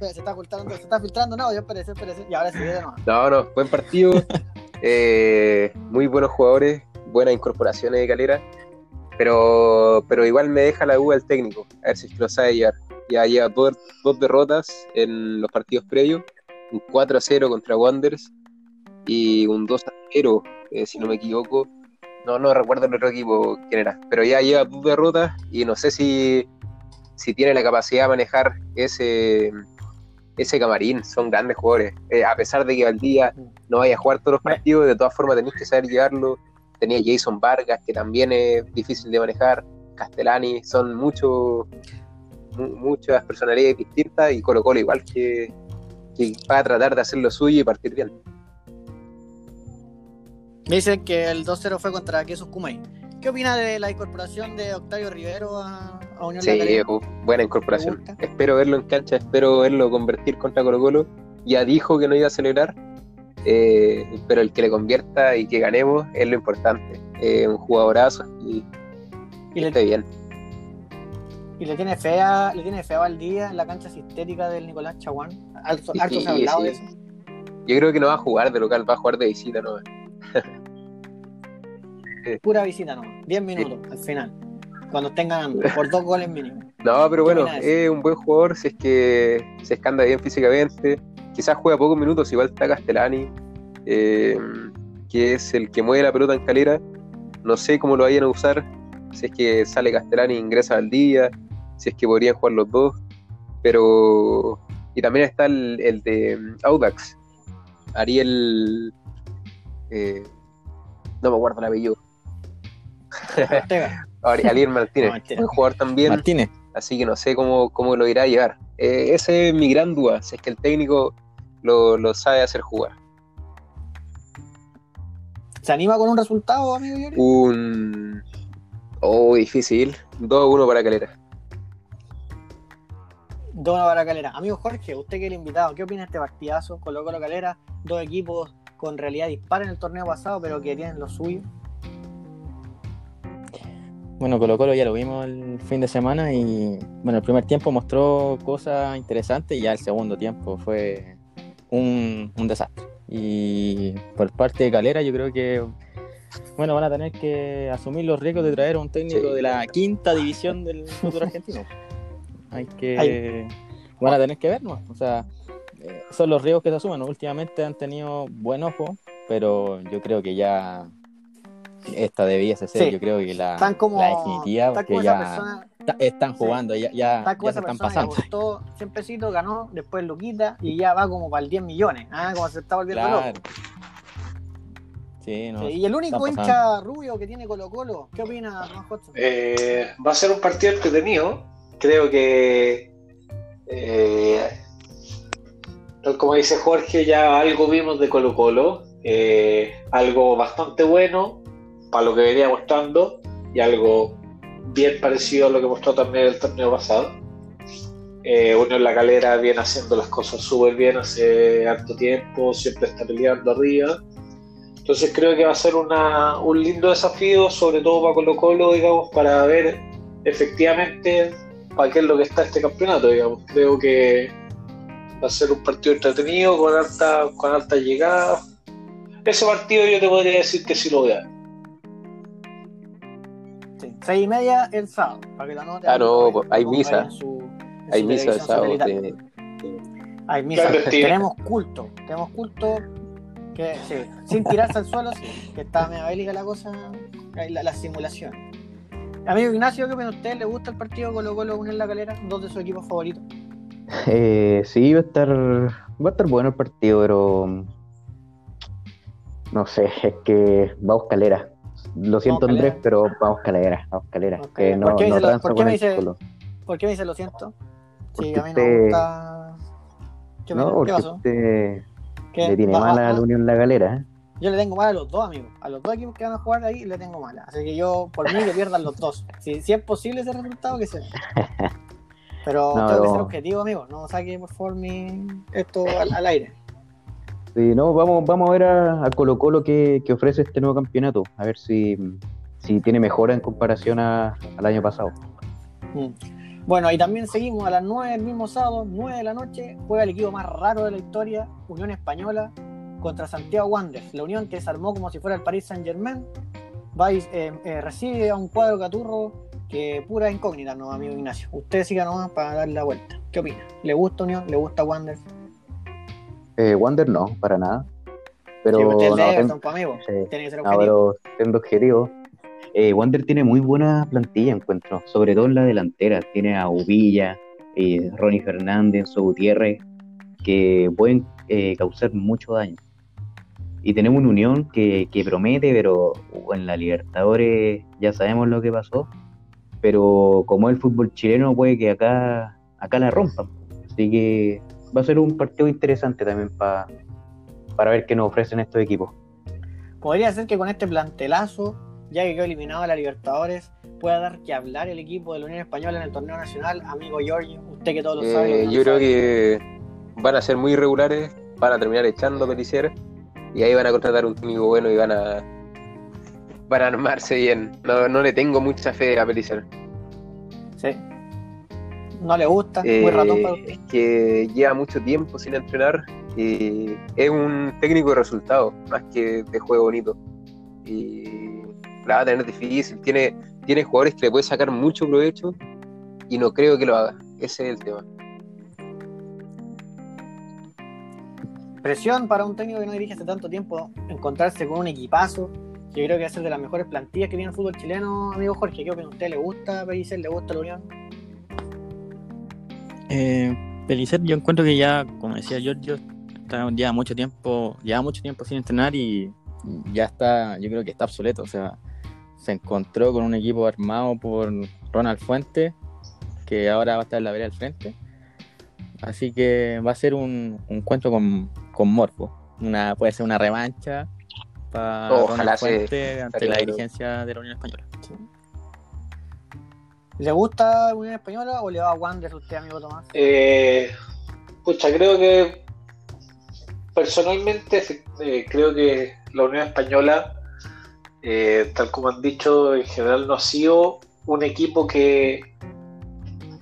Speaker 1: Se está filtrando, se está filtrando. No, ya espérese, espérese. Y ahora sí, de nuevo.
Speaker 5: No, no, buen partido. Eh, muy buenos jugadores, buenas incorporaciones de calera. Pero, pero igual me deja la duda el técnico, a ver si lo sabe llevar. Ya lleva dos, dos derrotas en los partidos previos, un 4 a 0 contra Wanderers y un 2 a 0, eh, si no me equivoco. No, no recuerdo el otro equipo quién era, pero ya lleva dos derrotas y no sé si, si tiene la capacidad de manejar ese, ese camarín. Son grandes jugadores. Eh, a pesar de que Valdía no vaya a jugar todos los partidos, de todas formas tenéis que saber llevarlo. Tenía Jason Vargas, que también es difícil de manejar. Castellani, son mucho, mu- muchas personalidades distintas y Colo Colo igual que, que va a tratar de hacer lo suyo y partir bien.
Speaker 1: Me dicen que el 2-0 fue contra Quesos Kumei. ¿Qué opina de la incorporación de Octavio Rivero a, a Unión
Speaker 5: Sí, buena incorporación. Espero verlo en cancha, espero verlo convertir contra Colo Colo. Ya dijo que no iba a celebrar, eh, pero el que le convierta y que ganemos es lo importante. Eh, un jugadorazo y,
Speaker 1: Y le,
Speaker 5: esté bien.
Speaker 1: Y le tiene fea, le tiene fea al día en la cancha sintética del Nicolás Chaguán. Harto,
Speaker 5: Sí,
Speaker 1: harto se ha hablado de eso.
Speaker 5: Yo creo que no va a jugar de local, va a jugar de visita, ¿no?
Speaker 1: Pura visita nomás. 10 minutos al final. Cuando estén ganando. Por dos goles mínimo.
Speaker 5: No, pero
Speaker 1: ¿Qué
Speaker 5: bueno, es un buen jugador si es que se escanda bien físicamente. Quizás juega pocos minutos, igual está Castellani, eh, que es el que mueve la pelota en calera. No sé cómo lo vayan a usar. Si es que sale Castellani e ingresa al día, si es que podrían jugar los dos. Pero. Y también está el, el de Audax, Ariel. eh, no me acuerdo el apellido. Ariel Martínez,
Speaker 1: mentira.
Speaker 5: buen jugador también.
Speaker 4: Martínez.
Speaker 5: Así que no sé cómo, cómo lo irá a llevar. Eh, esa es mi gran duda, si es que el técnico lo, lo sabe hacer jugar.
Speaker 1: ¿Se anima con un resultado, amigo Yuri?
Speaker 5: Un... Oh, difícil. 2-1 para Calera.
Speaker 1: Dos para Calera. Amigo Jorge, usted que es el invitado, ¿qué opina de este partidazo? Colo Colo Calera, dos equipos con realidad dispara en el torneo pasado, pero que tienen lo suyo.
Speaker 4: Bueno, Colo Colo ya lo vimos el fin de semana y bueno, el primer tiempo mostró cosas interesantes y ya el segundo tiempo fue un, un desastre. Y por parte de Calera yo creo que bueno, van a tener que asumir los riesgos de traer a un técnico
Speaker 5: Sí.
Speaker 4: de la quinta división del fútbol argentino. Hay que
Speaker 1: Ay.
Speaker 4: van a tener que vernos, o sea, eh, son los riesgos que se asumen. Últimamente han tenido buen ojo, pero yo creo que ya esta debiese ser,
Speaker 1: Sí.
Speaker 4: yo creo que la,
Speaker 1: Están como,
Speaker 4: la definitiva,
Speaker 1: están
Speaker 4: porque ya
Speaker 1: persona,
Speaker 4: están jugando, ya, ya,
Speaker 1: están como
Speaker 4: ya se están pasando.
Speaker 1: apostó 100 pesitos, ganó, después Luquita y ya va como para el 10 millones. Ah, como se está volviendo
Speaker 4: Claro.
Speaker 1: loco.
Speaker 4: Sí, no,
Speaker 1: y el único hincha rubio que tiene Colo Colo, ¿qué opina Hodgson?
Speaker 3: Eh, va a ser un partido entretenido. Creo que, eh, tal como dice Jorge, ya algo vimos de Colo Colo. eh, algo bastante bueno para lo que venía mostrando y algo bien parecido a lo que mostró también el torneo pasado. Eh, Unión La Calera viene haciendo las cosas súper bien hace harto tiempo, siempre está peleando arriba. Entonces creo que va a ser una, un lindo desafío, sobre todo para Colo Colo, digamos, para ver efectivamente para qué es lo que está este campeonato, digamos. Creo que va a ser un partido entretenido, con alta, con alta llegada. Ese partido yo te podría decir que sí lo voy a.
Speaker 1: Sí, seis y media el sábado, para que la noten.
Speaker 5: Ah, no, pues, hay misa.
Speaker 1: en su- en
Speaker 5: Hay
Speaker 1: su
Speaker 5: misa el sábado. de-
Speaker 1: Hay misa. Tenemos culto. Tenemos culto que, sí, sin tirarse al suelo, sí, que está medio bélica la cosa, la simulación. Amigo Ignacio, ¿qué opina usted? ¿Le gusta el partido Colo Colo Unión La Calera? Dos de sus equipos favoritos.
Speaker 2: Eh, sí, va a estar, va a estar bueno el partido, pero no sé, es que vamos calera. Lo siento. Andrés, pero vamos calera, vamos calera. Que
Speaker 1: Calera.
Speaker 2: no,
Speaker 1: ¿Por qué
Speaker 2: no
Speaker 1: dice lo- por qué
Speaker 2: con
Speaker 1: me dice-. ¿Por qué me dice lo siento? Sí, a mí no me gusta. ¿Qué,
Speaker 2: No,
Speaker 1: ¿Qué pasó?
Speaker 2: usted
Speaker 1: ¿Qué?
Speaker 2: le tiene
Speaker 1: Va-
Speaker 2: mala
Speaker 1: va-
Speaker 2: la Unión La Galera. ¿eh?
Speaker 1: Yo le tengo mala a los dos, amigos. A los dos equipos que van a jugar ahí le tengo mala. Así que yo, por mí, que pierdan los dos. Si, si es posible ese resultado, que sea. Pero
Speaker 2: No,
Speaker 1: tengo que ser objetivo, amigo. No saque, por favor, mi... esto al, al aire.
Speaker 2: Sí, no, vamos, vamos a ver a, a Colo Colo que, que ofrece este nuevo campeonato, a ver si, si tiene mejora en comparación a- al año pasado.
Speaker 1: Mm. Bueno, y también seguimos a las 9 del mismo sábado, 9 de la noche, juega el equipo más raro de la historia, Unión Española, contra Santiago Wanderers. La Unión que se armó como si fuera el Paris Saint Germain, va y, eh, eh, recibe a un cuadro caturro que pura incógnita, no, amigo Ignacio. Usted siga nomás para darle la vuelta. ¿Qué opina? ¿Le gusta Unión? ¿Le gusta Wanderers?
Speaker 2: Eh, Wander no, para nada. Pero,
Speaker 1: Sí, usted
Speaker 2: no, ten-
Speaker 1: pues, amigo. Tiene que ser
Speaker 2: No,
Speaker 1: objetivo.
Speaker 2: pero siendo objetivo, eh, Wander tiene muy buena plantilla, encuentro, sobre todo en la delantera. Tiene a Uvilla, eh, Ronnie Fernández, Gutiérrez, que pueden eh, causar mucho daño. Y tenemos una unión que, que promete, pero uh, en la Libertadores ya sabemos lo que pasó. Pero como el fútbol chileno, puede que acá, acá la rompan. Así que va a ser un partido interesante también pa- para ver qué nos ofrecen estos equipos.
Speaker 1: Podría ser que con este plantelazo, ya que quedó eliminado a la Libertadores, pueda dar que hablar el equipo de la Unión Española en el torneo nacional. Amigo Giorgio, usted que todo lo sabe.
Speaker 5: Eh, yo creo
Speaker 1: sabe.
Speaker 5: que van a ser muy irregulares, van a terminar echando Pellicer y ahí van a contratar un técnico bueno y van a van a armarse bien. No, no le tengo mucha fe a Pellicer.
Speaker 1: Sí. No le gusta, muy
Speaker 5: Eh,
Speaker 1: ratón para usted.
Speaker 5: es que lleva mucho tiempo sin entrenar y es un técnico de resultados más que de juego bonito. Y la va a tener difícil. Tiene, tiene jugadores que le puede sacar mucho provecho y no creo que lo haga. Ese es el tema.
Speaker 1: Presión para un técnico que no dirige hace tanto tiempo, encontrarse con un equipazo, que creo que va a ser de las mejores plantillas que tiene el fútbol chileno, amigo Jorge. ¿Qué opina usted? ¿Le gusta Pellicer? ¿Le gusta la Unión?
Speaker 4: Eh, Pellicer, yo encuentro que ya, como decía Giorgio, está ya mucho tiempo, lleva mucho tiempo sin entrenar y ya está, yo creo que está obsoleto. O sea, se encontró con un equipo armado por Ronald Fuentes, que ahora va a estar en la vereda al frente. Así que va a ser un, un encuentro con, con Morbo. Una, puede ser una revancha para
Speaker 5: Ojalá
Speaker 4: Ronald
Speaker 5: se-
Speaker 4: ante la dirigencia de la Unión Española.
Speaker 1: ¿Le gusta Unión Española o le va a Wander usted, amigo Tomás?
Speaker 3: Eh, pucha, creo que personalmente eh, creo que la Unión Española, eh, tal como han dicho, en general no ha sido un equipo que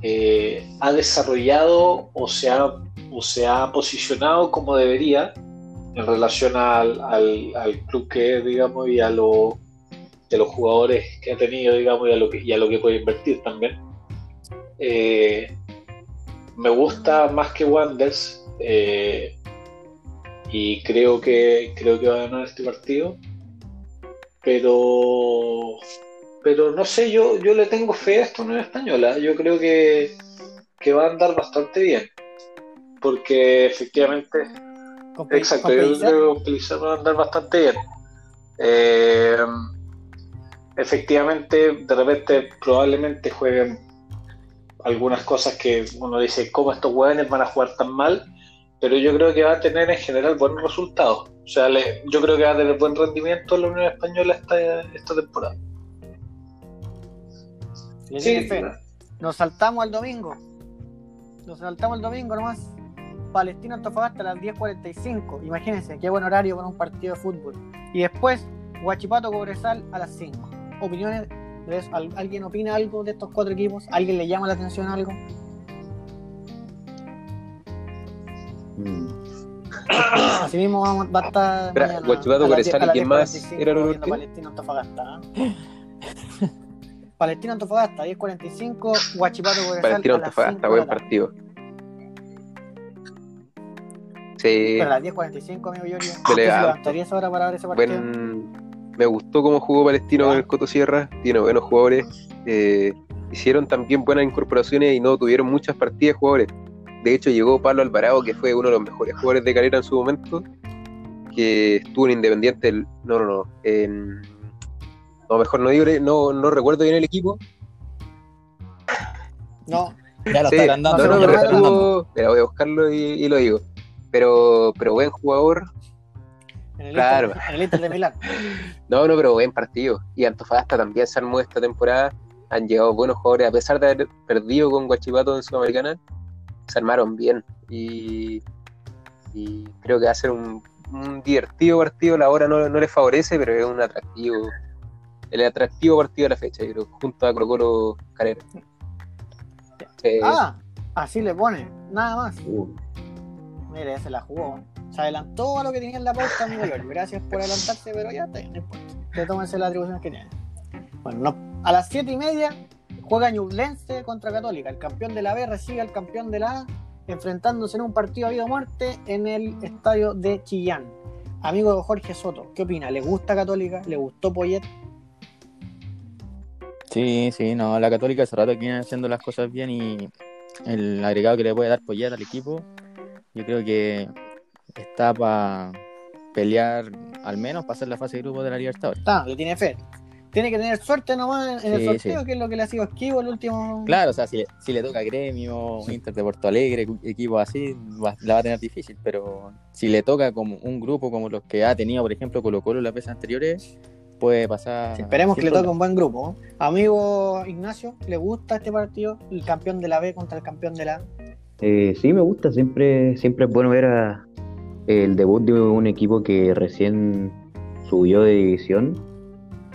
Speaker 3: eh, ha desarrollado o se ha, o se ha posicionado como debería en relación al, al- club que es, digamos, y a, lo- y los jugadores que ha tenido, digamos, y a lo que, a lo que puede invertir también. Eh, me gusta más que Wanders eh, y creo que creo que va a ganar este partido pero pero no sé yo yo le tengo fe a esta Unión Española yo creo que, que va a andar bastante bien porque efectivamente
Speaker 1: ¿Con Pe-
Speaker 3: exacto yo creo que va a andar bastante bien Eh, efectivamente de repente probablemente jueguen algunas cosas que uno dice, ¿cómo estos hueones van a jugar tan mal? Pero yo creo que va a tener en general buenos resultados. O sea, le- yo creo que va a tener buen rendimiento la Unión Española esta, esta temporada.
Speaker 1: ¿Le
Speaker 3: Sí,
Speaker 1: fe? Nos saltamos al domingo. Nos saltamos al domingo nomás. Palestina Antofagasta a las 10.45. Imagínense, qué buen horario para un partido de fútbol. Y después, Huachipato Cobresal a las 5. Opiniones de eso? ¿Al- ¿Alguien opina algo de estos cuatro equipos? ¿Alguien le llama la atención algo?
Speaker 2: Mm.
Speaker 1: Así mismo vamos, va a estar. Mañana
Speaker 5: Guachipato, Cobresal,
Speaker 1: 10, a las
Speaker 5: ¿quién más
Speaker 1: 10:45
Speaker 5: era el?
Speaker 1: Palestino Antofagasta. ¿eh? Palestino Antofagasta, 10.45. Guachipato Cobresal.
Speaker 5: Palestino
Speaker 1: a las 5
Speaker 5: Antofagasta, buen partido. Sí,
Speaker 1: Pero a las 10.45, amigo Giorgio.
Speaker 5: Me
Speaker 1: ¿Usted se
Speaker 5: levanto.
Speaker 1: levantaría esa hora para ver ese partido?
Speaker 5: buen. Me gustó cómo jugó Palestino en el Coto Sierra, tiene buenos jugadores. eh, hicieron también buenas incorporaciones y no tuvieron muchas partidas de jugadores. De hecho, llegó Pablo Alvarado, que fue uno de los mejores jugadores de Calera en su momento, que estuvo en Independiente. el- no, no, no. en- no, mejor no digo, no, no recuerdo bien el equipo.
Speaker 1: No,
Speaker 4: Ya lo
Speaker 5: Sí,
Speaker 4: está agrandando.
Speaker 5: no, no, pero estuvo. Voy a buscarlo y, y lo digo. Pero, pero buen jugador.
Speaker 1: en el,
Speaker 5: Claro.
Speaker 1: Inter, en el Inter de Milán.
Speaker 5: No, no, pero buen partido. Y Antofagasta también se armó esta temporada. Han llegado buenos jugadores, a pesar de haber perdido con Guachipato en Sudamericana, se armaron bien. Y, y creo que va a ser un, un divertido partido. La hora no, no les favorece, pero es un atractivo. El atractivo partido de la fecha, yo creo, junto a Colo Colo Calera. Sí,
Speaker 1: Ah, así le pone, nada más.
Speaker 2: Uh,
Speaker 1: Mire, se la jugó. Se adelantó a lo que tenía en la pauta, amigo Giorgio. Gracias por adelantarse, pero ya está, no importa. Que tómense las atribuciones que tienen. Bueno, no- a las 7 y media juega Ñublense contra Católica. El campeón de la B recibe al campeón de la A, enfrentándose en un partido a vida o muerte en el estadio de Chillán. Amigo Jorge Soto, ¿qué opina? ¿Le gusta Católica? ¿Le gustó Poyet?
Speaker 4: Sí, sí, no, la Católica hace rato viene haciendo las cosas bien y el agregado que le puede dar Poyet al equipo, yo creo que está para pelear al menos para hacer la fase de grupo de la Libertadores.
Speaker 1: Está, le tiene fe. Tiene que tener suerte nomás en el sorteo,
Speaker 4: sí.
Speaker 1: que es lo que le ha sido esquivo el último.
Speaker 4: Claro, o sea, si le, si le toca Gremio, Inter de Porto Alegre, equipos así, va- la va a tener difícil, pero si le toca como un grupo como los que ha tenido, por ejemplo, Colo Colo las veces anteriores, puede pasar.
Speaker 1: Sí, esperemos que le toque un buen grupo. ¿no? Amigo Ignacio, ¿le gusta este partido? El campeón de la B contra el campeón de la A.
Speaker 2: eh, sí, me gusta. Siempre, siempre es bueno ver el debut de un equipo que recién subió de división.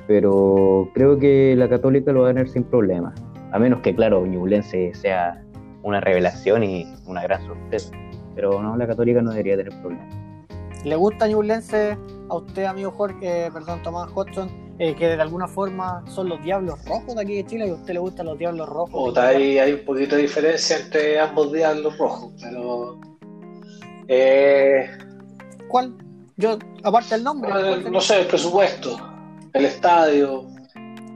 Speaker 2: Pero creo que la Católica lo va a ganar sin problema. A menos que, claro, Ñublense sea una revelación y una gran sorpresa. Pero no, la Católica no debería tener problemas.
Speaker 1: ¿Le gusta Ñublense a usted, amigo Jorge, eh, perdón, Tomás Hodgson, eh, que de alguna forma son los diablos rojos de aquí de Chile y a usted le gustan los diablos rojos?
Speaker 3: Puta, ahí hay un poquito de diferencia entre ambos diablos rojos, pero. Eh,
Speaker 1: ¿Cuál? Yo, aparte del nombre. ¿cuál
Speaker 3: no, sé, el presupuesto, el estadio,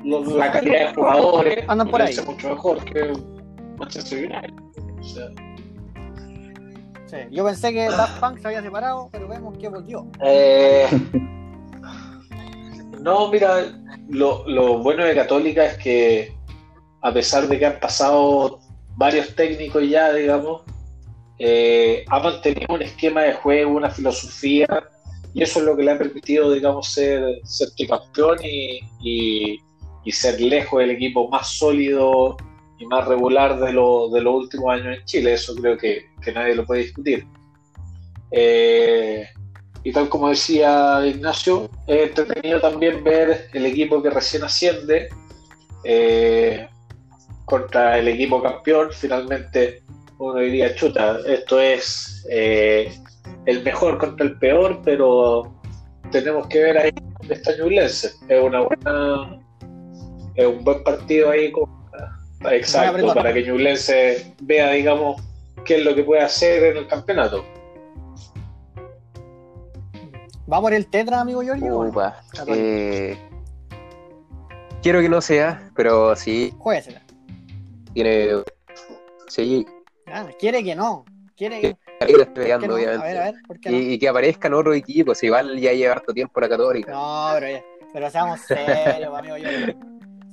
Speaker 3: la calidad de jugadores.
Speaker 1: Andan por ahí.
Speaker 3: mucho mejor que Manchester United. O sea,
Speaker 1: Sí, Yo pensé que Daft Punk se había separado, pero vemos que volvió.
Speaker 3: Eh, no, mira, lo, lo bueno de Católica es que a pesar de que han pasado varios técnicos ya, digamos, eh, ha mantenido un esquema de juego, una filosofía, y eso es lo que le ha permitido, digamos, ser, ser tricampeón y, y, y ser lejos del equipo más sólido más regular de, lo- de los últimos años en Chile. Eso creo que, que nadie lo puede discutir. Eh, y tal como decía Ignacio, es entretenido también ver el equipo que recién asciende eh, contra el equipo campeón. Finalmente uno diría, chuta, esto es eh, el mejor contra el peor, pero tenemos que ver ahí está Ñublense. Es una buena, es un buen partido ahí con- exacto, para que Ñublense vea, digamos, qué es lo que puede hacer en el campeonato.
Speaker 1: ¿Va por el Tetra, amigo Giorgio?
Speaker 5: Upa, eh, quiero que no sea, pero sí,
Speaker 1: Juéguesela.
Speaker 5: tiene. Sí,
Speaker 1: Ah, quiere que no. Quiere que,
Speaker 5: ahí la estoy
Speaker 1: ¿por qué
Speaker 5: pegando,
Speaker 1: no?
Speaker 5: obviamente.
Speaker 1: A ver, a ver, ¿por qué no?
Speaker 5: y, y que aparezcan otros equipos, igual ya lleva harto tiempo la Católica.
Speaker 1: No, pero, ya- pero seamos serios, amigo Giorgio.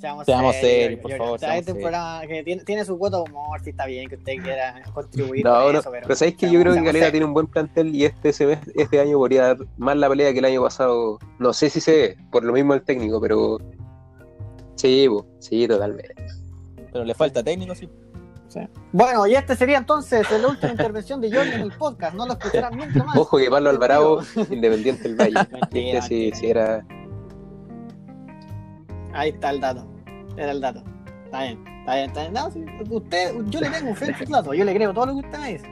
Speaker 1: Seamos,
Speaker 4: Seamos serios,
Speaker 1: Giorgio,
Speaker 4: por favor,
Speaker 1: O sea, este
Speaker 4: serios.
Speaker 1: programa que tiene, tiene su cuota de humor, si está bien que usted quiera contribuir
Speaker 5: No,
Speaker 1: con
Speaker 5: no,
Speaker 1: eso, pero,
Speaker 5: pero sabéis que yo creo que
Speaker 1: serios.
Speaker 5: tiene un buen plantel y este semestre, este año podría dar más la pelea que el año pasado. No sé si se ve, por lo mismo el técnico, pero sí, po, sí, totalmente.
Speaker 4: Pero le falta técnico, sí.
Speaker 1: Bueno, y este sería entonces la última intervención de Giorgio en el podcast. No lo escucharán nunca más.
Speaker 5: Ojo que Pablo Alvarado, Independiente del Valle.
Speaker 1: Mentira,
Speaker 5: Este sí,
Speaker 1: mentira.
Speaker 5: sí era.
Speaker 1: Ahí está el dato. Era el dato. Está bien, está bien, está bien. No, sí, usted, yo le tengo fe en sus datos, yo le creo todo lo que usted me dice.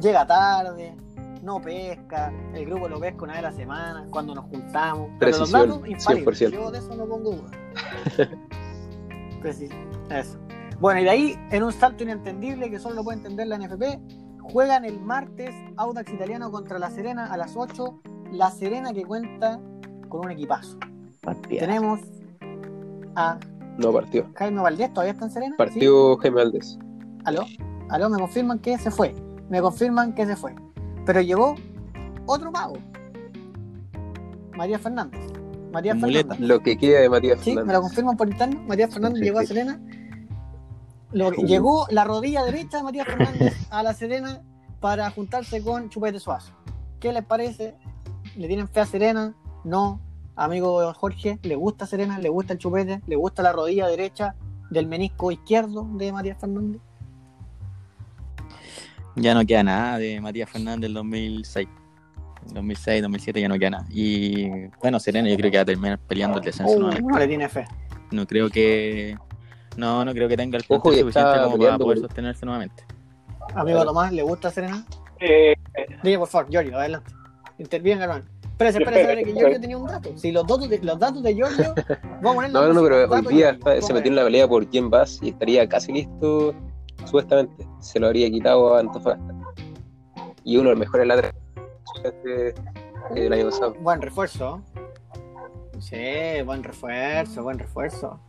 Speaker 1: Llega tarde, no pesca, el grupo lo pesca una vez a la semana, cuando nos juntamos. Pero los
Speaker 5: Precisión,
Speaker 1: datos, infalibles.
Speaker 5: 100%.
Speaker 1: Yo de eso no pongo duda. Preciso, eso. Bueno, y de ahí, en un salto inentendible que solo lo puede entender la NFP, juegan el martes Audax Italiano contra La Serena a las 8. La Serena que cuenta con un equipazo. Tenemos a
Speaker 5: No partió.
Speaker 1: Jaime Valdés, ¿todavía está en Serena?
Speaker 5: Partió Jaime Valdés.
Speaker 1: ¿Sí? ¿Aló? ¿Aló? Me confirman que se fue. Me confirman que se fue. Pero llegó otro mago. María Fernández. María
Speaker 4: Muleta.
Speaker 1: Fernández.
Speaker 5: Lo que queda de Matías
Speaker 1: Sí, me lo
Speaker 5: Fernández.
Speaker 1: confirman por interno. María Fernández
Speaker 2: Sí,
Speaker 1: llegó a
Speaker 2: sí.
Speaker 1: Serena. Lo-
Speaker 2: Uh.
Speaker 1: llegó la rodilla derecha de Matías Fernández a la Serena para juntarse con Chupete Suazo. ¿Qué les parece? ¿Le tienen fe a Serena? No. Amigo Jorge, ¿le gusta Serena? ¿Le gusta el Chupete? ¿Le gusta la rodilla derecha del menisco izquierdo de Matías Fernández?
Speaker 4: Ya no queda nada de Matías Fernández del 2006. 2006, 2007 ya no queda nada. Y bueno, Serena yo creo que va a terminar peleando el descenso
Speaker 1: Uh,
Speaker 4: nuevamente.
Speaker 1: no le tiene fe.
Speaker 4: No creo que. No, no creo que tenga el
Speaker 5: y
Speaker 4: suficiente como para poder
Speaker 5: por-
Speaker 4: sostenerse nuevamente.
Speaker 1: Amigo. Tomás, ¿le gusta Serena?
Speaker 3: Eh,
Speaker 1: Dile, por favor, Giorgio, adelante. Intervenga, hermano. Espérese, espérese, que Giorgio tenía un dato. Si los datos de, los datos de Giorgio, vamos a poner
Speaker 5: No, no, no, pero hoy día está- se metió en la pelea por quién vas y estaría casi listo, supuestamente. Se lo habría quitado a Antofagasta. Y uno de los mejores laterales del año pasado.
Speaker 1: Buen refuerzo. Sí, buen refuerzo, buen refuerzo.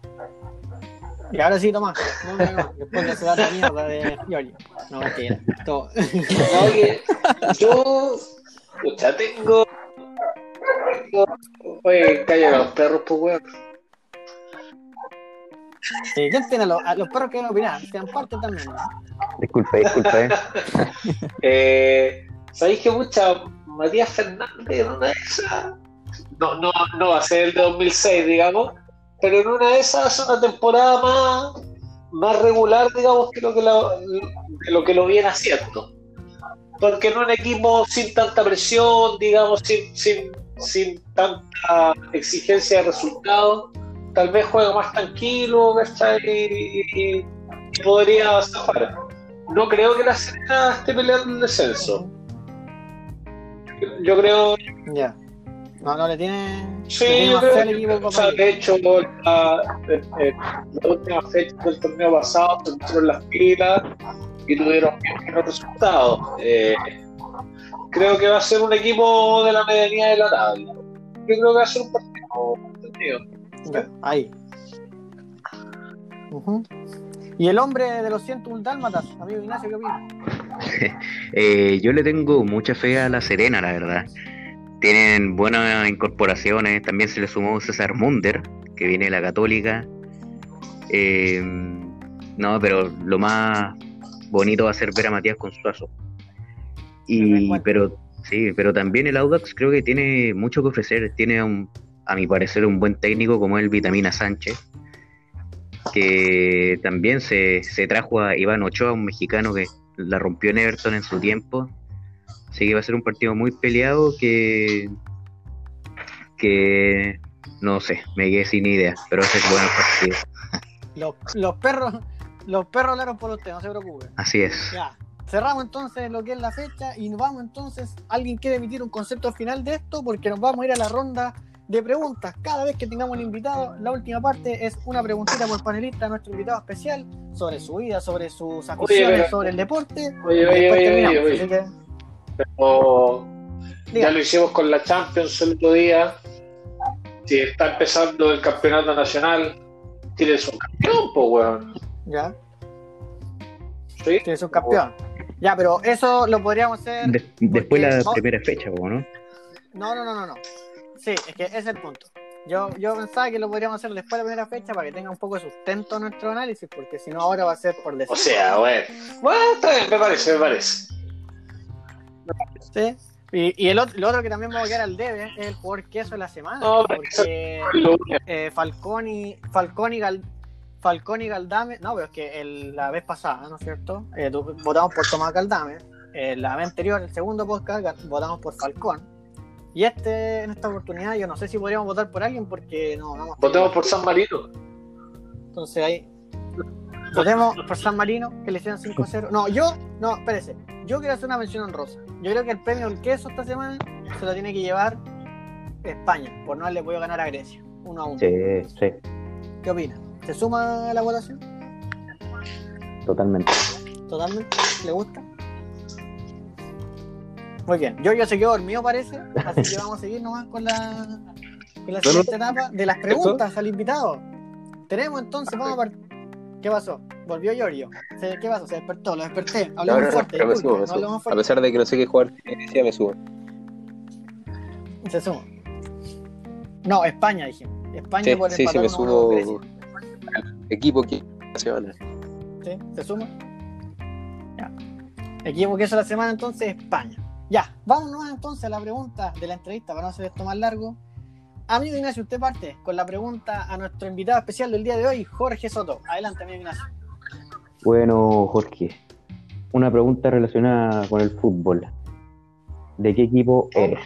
Speaker 1: Y ahora sí, Tomás. No, no, no. Después de de mierda de Giorgio. No, mentira. Todo.
Speaker 3: no, que yo, escucha, tengo. Tengo- Oye, calla los perros, pues, weón.
Speaker 1: ¿Quién tiene a los, a los perros que van a opinar? Sean parte también. ¿no?
Speaker 2: Disculpa, disculpa, eh.
Speaker 3: ¿Sabéis que mucha Matías Fernández en una de esas? No, no, no va a ser el de 2006, digamos, pero en una de esas hace una temporada más, más regular, digamos, que lo que lo, de lo que lo viene haciendo. Porque en un equipo sin tanta presión, digamos, sin, sin, sin tanta exigencia de resultados, tal vez juega más tranquilo, ¿cachai? Y, y- y podría zafar. No creo que la Serena esté peleando el descenso. Yo creo,
Speaker 1: Ya. No, no le tiene. le
Speaker 3: sí,
Speaker 1: tiene
Speaker 3: yo
Speaker 1: equipo
Speaker 3: o sea, de hecho, la, eh, eh, la última fecha del torneo pasado se pusieron las pilas y tuvieron buenos resultados. Eh, creo que va a ser un equipo de la medianía de la tabla. Yo creo que va a ser un partido entendido.
Speaker 1: Ahí. Y el hombre de los 101 dálmatas, amigo Ignacio, ¿qué opina?
Speaker 2: Eh, yo le tengo mucha fe a la Serena, la verdad. Tienen buenas incorporaciones. También se le sumó César Munder, que viene de la Católica. Eh, no, pero lo más bonito va a ser ver a Matías con Suazo.
Speaker 1: El
Speaker 2: Y, pero sí, pero también el Audax creo que tiene mucho que ofrecer. Tiene, un- a mi parecer, un buen técnico como el Vitamina Sánchez, que también se, se trajo a Iván Ochoa, un mexicano que la rompió en Everton en su tiempo. Así que va a ser un partido muy peleado que, que no sé, me quedé sin idea, pero a ser bueno partido.
Speaker 1: Los, los perros, los perros hablaron por usted, no se preocupe.
Speaker 2: Así es.
Speaker 1: Ya. Cerramos entonces lo que es la fecha y nos vamos entonces. ¿Alguien quiere emitir un concepto final de esto? Porque nos vamos a ir a la ronda de preguntas. Cada vez que tengamos un invitado, la última parte es una preguntita por panelista a nuestro invitado especial sobre su vida, sobre sus aficiones,
Speaker 3: pero-
Speaker 1: sobre el deporte.
Speaker 3: Oye, oye, oye, oye, oye.
Speaker 1: Que,
Speaker 3: O
Speaker 1: diga.
Speaker 3: ya lo hicimos con la Champions el otro día. Si está empezando el campeonato nacional, tienes un campeón, pues, weón.
Speaker 1: Ya,
Speaker 3: ¿Sí?
Speaker 1: tienes un campeón. Ya, pero eso lo podríamos hacer.
Speaker 2: De- después la
Speaker 1: no-
Speaker 2: primera fecha, ¿o ¿no?
Speaker 1: No, no, no, no, no. Sí, es que ese es el punto. Yo, yo pensaba que lo podríamos hacer después de la primera fecha para que tenga un poco de sustento nuestro análisis, porque si no ahora va a ser por decir.
Speaker 3: O sea, bueno. Bueno, está bien, me parece, me parece.
Speaker 1: Sí. Y, y el otro, lo otro que también vamos a quedar al debe es el jugador queso de la semana.
Speaker 3: No,
Speaker 1: porque eh, Falcón y Falcón y Gal- Falcón y Galdame, no, pero es que el- la vez pasada, ¿no es cierto? Eh, votamos por Tomás Galdame. Eh, la vez anterior, el segundo podcast, votamos por Falcón. Y este, en esta oportunidad, yo no sé si podríamos votar por alguien porque no, no
Speaker 3: Votemos por San Marino.
Speaker 1: Entonces ahí. Votemos por San Marino, que le hicieron 5-0. No, yo, no, espérese. Yo quiero hacer una mención honrosa. Yo creo que el premio del queso esta semana se lo tiene que llevar España, por no haberle podido ganar a Grecia. 1 a 1.
Speaker 2: Sí, sí,
Speaker 1: ¿Qué opina? ¿Se suma a la votación?
Speaker 2: totalmente.
Speaker 1: Totalmente. ¿Le gusta? Muy bien. Yo ya se quedó dormido, parece. Así que vamos a seguir nomás con la, con la siguiente etapa de las preguntas al invitado. Tenemos entonces, vamos a par- ¿Qué pasó? Volvió Giorgio. ¿Qué pasó? Se despertó, lo desperté. Hablamos
Speaker 5: no, no,
Speaker 1: fuerte.
Speaker 5: me subo, me
Speaker 1: no
Speaker 5: subo.
Speaker 1: hablamos
Speaker 5: A
Speaker 1: fuerte.
Speaker 5: pesar de que no sé qué jugar, decía, me subo.
Speaker 1: Se suma. No, España, dije. España
Speaker 5: Sí,
Speaker 1: por
Speaker 5: sí, sí,
Speaker 1: empatar
Speaker 5: me subo. Al equipo que la semana.
Speaker 1: ¿Sí? ¿Se suma? Ya. Equipo que hizo la semana entonces España. Ya, vámonos entonces a la pregunta de la entrevista para no hacer esto más largo. Amigo Ignacio, usted parte con la pregunta a nuestro invitado especial del día de hoy, Jorge Soto. Adelante, amigo Ignacio.
Speaker 2: Bueno, Jorge, una pregunta relacionada con el fútbol. ¿De qué equipo eres?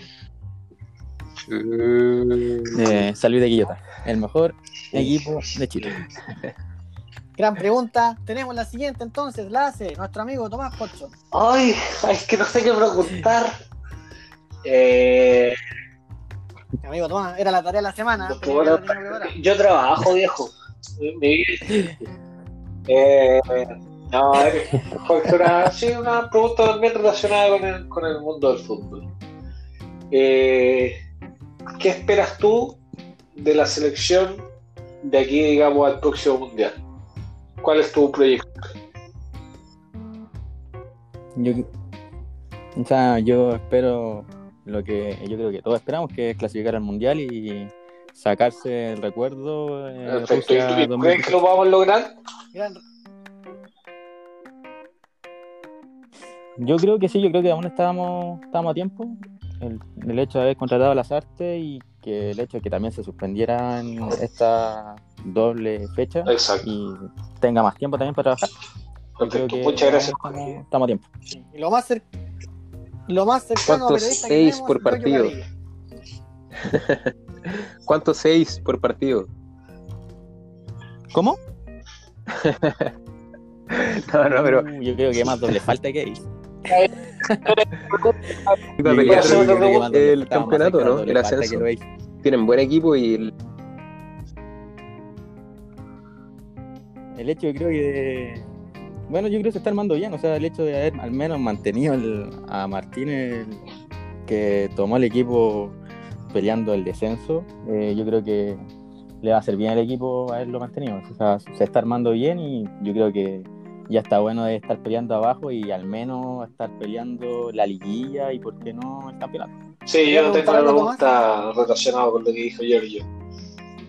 Speaker 4: Eh, San Luis de Quillota, el mejor equipo de Chile.
Speaker 1: Gran pregunta. Tenemos la siguiente entonces, la hace nuestro amigo Tomás Corcho.
Speaker 3: Ay, es que no sé qué preguntar. Eh,
Speaker 1: Amigo Tomás, era la tarea de la semana.
Speaker 3: Pues, bueno, yo trabajo, viejo. Eh, no, a ver, Jorge, una, sí, una pregunta también relacionada con el, con el mundo del fútbol. Eh, ¿Qué esperas tú de la selección de aquí, digamos, al próximo mundial? ¿Cuál es tu proyecto?
Speaker 4: Yo, o sea, yo espero lo que yo creo que todos esperamos, que es clasificar al mundial y sacarse el recuerdo. eh,
Speaker 3: Perfecto. ¿Y
Speaker 4: Rusia
Speaker 3: tú- y ¿Crees
Speaker 4: 2018.
Speaker 3: que lo vamos a lograr?
Speaker 1: Gran-
Speaker 4: Yo creo que sí, yo creo que aún estábamos, estábamos a tiempo. El, el hecho de haber contratado a las artes y que el hecho de que también se suspendieran esta doble fecha
Speaker 3: Exacto.
Speaker 4: y tenga más tiempo también para trabajar.
Speaker 3: Perfecto. Muchas gracias.
Speaker 4: estamos, estamos a tiempo.
Speaker 1: sí. Y lo más, cer- lo más cercano a
Speaker 5: ¿Cuántos
Speaker 1: que
Speaker 5: seis
Speaker 1: tenemos,
Speaker 5: por partido? ¿Cuántos seis por partido?
Speaker 4: ¿Cómo?
Speaker 5: No, no, pero
Speaker 4: Uh, yo creo que más doble falta que.
Speaker 5: El, campeonato, ¿no? El ascenso. Tienen buen equipo y el-
Speaker 4: El hecho, yo creo que. Bueno, yo creo que se está armando bien. O sea, el hecho de haber al menos mantenido el- a Martínez, el- que tomó el equipo peleando el descenso, eh, yo creo que le va a hacer bien al equipo haberlo mantenido. O sea, se está armando bien y yo creo que ya está bueno de estar peleando abajo y al menos estar peleando la liguilla y, ¿por qué no, el campeonato?
Speaker 3: Sí, yo tengo
Speaker 1: preguntar
Speaker 3: una pregunta relacionada con lo que dijo Giorgio.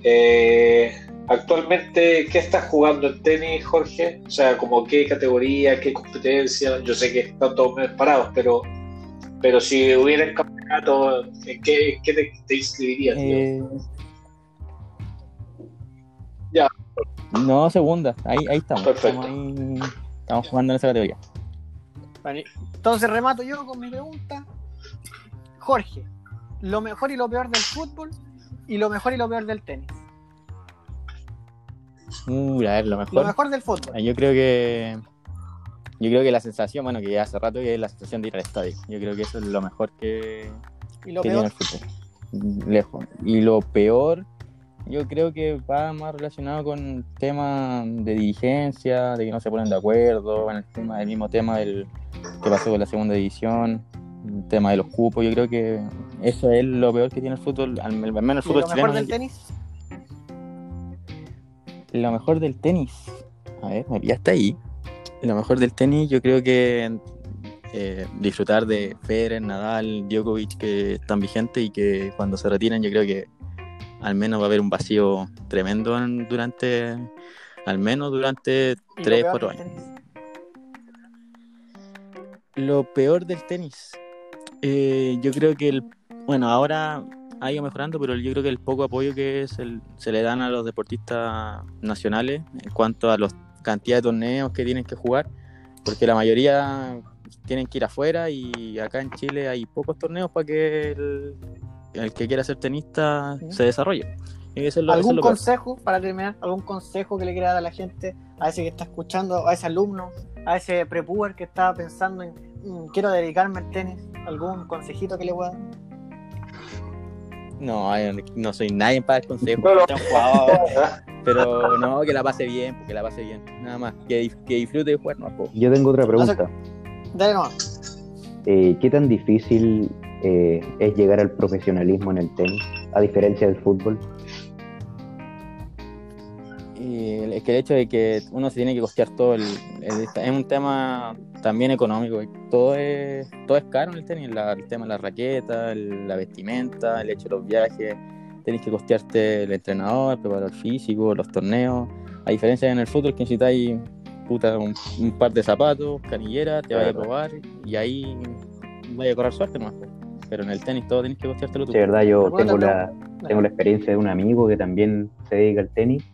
Speaker 3: Eh, actualmente, ¿qué estás jugando en tenis, Jorge? O sea, como qué categoría, qué competencia. Yo sé que están todos medio parados, pero, pero si hubiera el campeonato, ¿en qué, te, te inscribirías?
Speaker 4: Eh, No, segunda. Ahí, ahí estamos.
Speaker 3: Perfecto.
Speaker 4: Estamos, ahí- estamos jugando en esa categoría.
Speaker 1: Vale, Entonces remato yo con mi pregunta. Jorge, lo mejor y lo peor del fútbol y lo mejor y lo peor del tenis.
Speaker 4: Uh, a ver, lo
Speaker 1: Lo
Speaker 4: mejor.
Speaker 1: mejor del fútbol.
Speaker 4: Yo creo que. Yo creo que la sensación, bueno, que ya hace rato que es la sensación de ir al estadio. Yo creo que eso es lo mejor que,
Speaker 1: Y lo
Speaker 4: que tiene el fútbol. Lejos. Y lo peor, yo creo que va más relacionado con temas de dirigencia, de que no se ponen de acuerdo, en el tema, el mismo tema del que pasó con la segunda división, el tema de los cupos. Yo creo que eso es lo peor que tiene el fútbol, al, menos el
Speaker 1: ¿Y
Speaker 4: fútbol
Speaker 1: lo
Speaker 4: chileno.
Speaker 1: mejor del tenis.
Speaker 4: Lo mejor del tenis. A ver, me pillaste ahí. Lo mejor del tenis, yo creo que eh, disfrutar de Federer, Nadal, Djokovic, que están vigentes y que cuando se retiren, yo creo que al menos va a haber un vacío tremendo en- durante, al menos durante
Speaker 1: ¿Y lo
Speaker 4: 3,
Speaker 1: peor
Speaker 4: 4
Speaker 1: del
Speaker 4: años. Lo peor del tenis. eh, yo creo que el. Bueno, ahora ha ido mejorando, pero yo creo que el poco apoyo que es el- se le dan a los deportistas nacionales en cuanto a la cantidad de torneos que tienen que jugar, porque la mayoría tienen que ir afuera y acá en Chile hay pocos torneos para que el, el que quiera ser tenista
Speaker 1: Sí.
Speaker 4: se desarrolle. Y eso es lo, eso
Speaker 1: ¿Algún
Speaker 4: es lo peor.
Speaker 1: consejo para terminar? ¿Algún consejo que le quiera dar a la gente? A ese que está escuchando, a ese alumno, a ese prepuber que está pensando en "Mm, quiero dedicarme al tenis. ¿Algún consejito que le pueda dar?
Speaker 4: No, no soy nadie para dar consejos.
Speaker 3: Pero-
Speaker 4: pero no, que la pase bien, que la pase bien. Nada más, que, que disfrute de jugar, no.
Speaker 2: Yo tengo otra pregunta.
Speaker 1: Dale nomás.
Speaker 2: Eh, ¿Qué tan difícil eh, es llegar al profesionalismo en el tenis, a diferencia del fútbol?
Speaker 4: Y es que el hecho de que uno se tiene que costear todo, el, el- es un tema también económico. Todo es, todo es caro en el tenis, la- el tema de la raqueta, el- la vestimenta, el hecho de los viajes. Tienes que costearte el entrenador, el preparador físico, los torneos. A diferencia de en el fútbol que necesitáis puta, un, un par de zapatos, canillera, te vaya a
Speaker 2: Claro.
Speaker 4: probar y ahí vaya a correr suerte nomás. Pero en el tenis todo tienes que costeártelo tú.
Speaker 2: De verdad, yo
Speaker 1: ¿Alguna
Speaker 2: tengo la, tengo la experiencia de un amigo que también se dedica al tenis,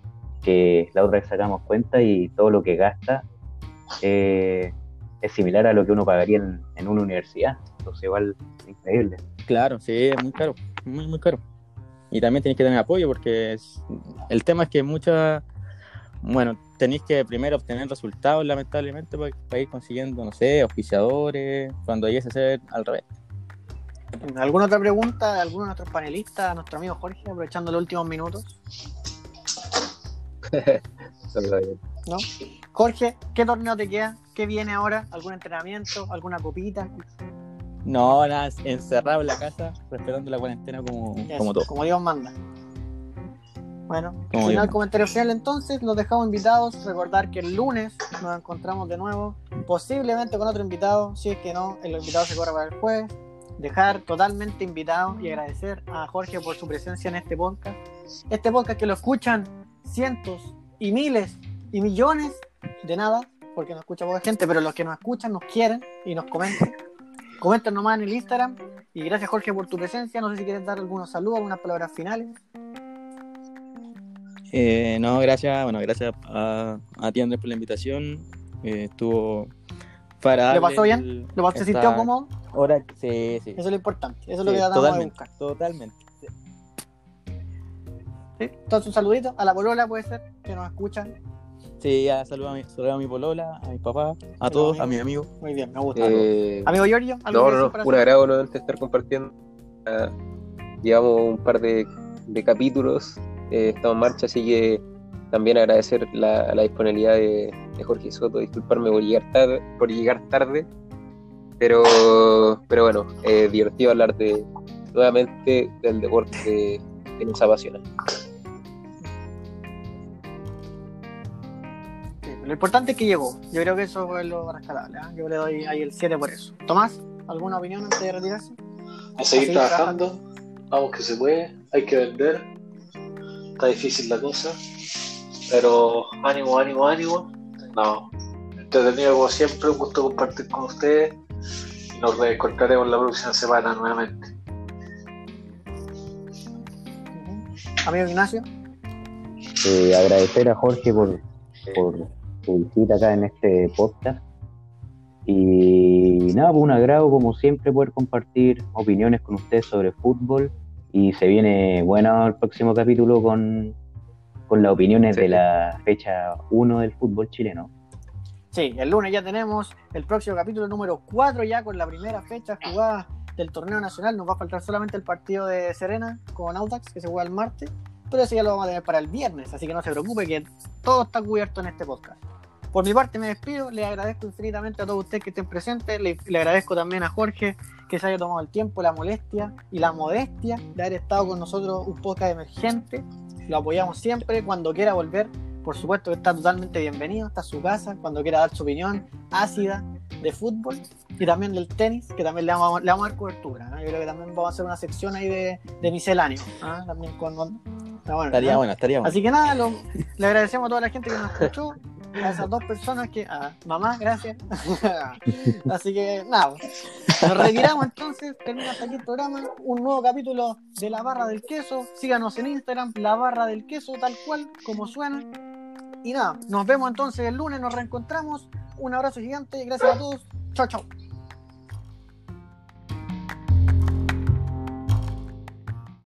Speaker 2: que la otra vez sacamos cuenta y todo lo que gasta eh, es similar a lo que uno pagaría en, en una universidad. Entonces, igual, increíble.
Speaker 4: Claro, sí, es muy caro, muy, muy caro. Y también tenéis que tener apoyo porque es- el tema es que muchas, bueno, tenéis que primero obtener resultados lamentablemente para, para ir consiguiendo, no sé, auspiciadores, cuando llegues a ser al revés.
Speaker 1: ¿Alguna otra pregunta de alguno de nuestros panelistas, nuestro amigo Jorge, aprovechando los últimos minutos? ¿No? Jorge, ¿qué torneo te queda? ¿Qué viene ahora? ¿Algún entrenamiento? ¿Alguna copita?
Speaker 4: No, nada, encerrado en la casa, respetando la cuarentena como,
Speaker 1: Eso,
Speaker 4: como todo.
Speaker 1: Como Dios manda. Bueno,
Speaker 4: Como
Speaker 1: final
Speaker 4: Dios
Speaker 1: comentario final entonces, los dejamos invitados. Recordar que el lunes nos encontramos de nuevo, posiblemente con otro invitado, si es que no, el invitado se corre para el jueves. Dejar totalmente invitado y agradecer a Jorge por su presencia en este podcast. Este podcast que lo escuchan cientos y miles y millones de nada, porque nos escucha poca gente, pero los que nos escuchan nos quieren y nos comentan. Comenten nomás en el Instagram. Y gracias Jorge por tu presencia. No sé si quieres dar algunos saludos, algunas palabras finales.
Speaker 4: Eh, no, gracias, bueno, gracias a, a ti Andrés por la invitación. Eh, estuvo para
Speaker 1: ¿Le
Speaker 4: darle
Speaker 1: pasó bien?
Speaker 4: el-
Speaker 1: ¿Lo se
Speaker 4: esta
Speaker 1: sintió cómodo?
Speaker 4: hora- Sí, sí.
Speaker 1: Eso es lo importante. Eso es lo que tratamos de buscar.
Speaker 4: totalmente.
Speaker 1: ¿sí? Entonces un saludito a la polola puede ser, que nos escuchan.
Speaker 4: Sí, ya saludo a mi, saludo a mi polola, a mis papás, a todos, a mis amigos.
Speaker 1: Muy bien, me gusta.
Speaker 5: Eh,
Speaker 1: Amigo Giorgio, ¿algo
Speaker 5: No, no, no, un agrado nuevamente estar compartiendo. Ah, llevamos un par de, de capítulos, eh, estamos en marcha, así que también agradecer la, la disponibilidad de, de Jorge Soto, disculparme por llegar tarde, por llegar tarde pero, pero bueno, eh, divertido hablar de nuevamente del deporte que, que nos apasiona.
Speaker 1: Lo importante es que llegó. Yo creo que eso fue lo rescatable. ¿ah? Yo le doy ahí el 7 por eso. Tomás, ¿alguna opinión antes de retirarse?
Speaker 3: A seguir trabajando, vamos que se puede, hay que vender, está difícil la cosa, pero ánimo, ánimo, ánimo. No, entretenido como siempre, un gusto compartir con ustedes y nos reencontraremos la próxima semana nuevamente.
Speaker 1: Amigo Ignacio,
Speaker 2: Eh, agradecer a Jorge por, por su visita acá en este podcast. Y nada, pues un agrado como siempre poder compartir opiniones con ustedes sobre fútbol. Y se viene bueno el próximo capítulo con, con las opiniones
Speaker 5: Sí.
Speaker 2: de la fecha 1 del fútbol chileno.
Speaker 1: Sí, el lunes ya tenemos el próximo capítulo número 4 ya con la primera fecha jugada del torneo nacional. Nos va a faltar solamente el partido de Serena con Audax que se juega el martes, pero ese ya lo vamos a tener para el viernes, así que no se preocupe que todo está cubierto en este podcast. Por mi parte me despido, le agradezco infinitamente a todos ustedes que estén presentes, le, le agradezco también a Jorge que se haya tomado el tiempo, la molestia y la modestia de haber estado con nosotros un podcast emergente. Lo apoyamos siempre, cuando quiera volver, por supuesto que está totalmente bienvenido, está a su casa, cuando quiera dar su opinión ácida de fútbol y también del tenis, que también le vamos, a- le vamos a dar cobertura. ¿no? Yo creo que también vamos a hacer una sección ahí de, de misceláneo. ¿ah? También con, con- bueno,
Speaker 4: Estaría
Speaker 1: ¿no?
Speaker 4: bueno, estaría bueno.
Speaker 1: Así que nada, lo- le agradecemos a toda la gente que nos escuchó, a esas dos personas que. A mamá, gracias. Así que nada, nos retiramos entonces, termina hasta aquí el programa, un nuevo capítulo de La Barra del Queso. Síganos en Instagram, La Barra del Queso, tal cual, como suena. Y nada, nos vemos entonces el lunes, nos reencontramos. Un abrazo gigante, gracias a todos. Chao, chao.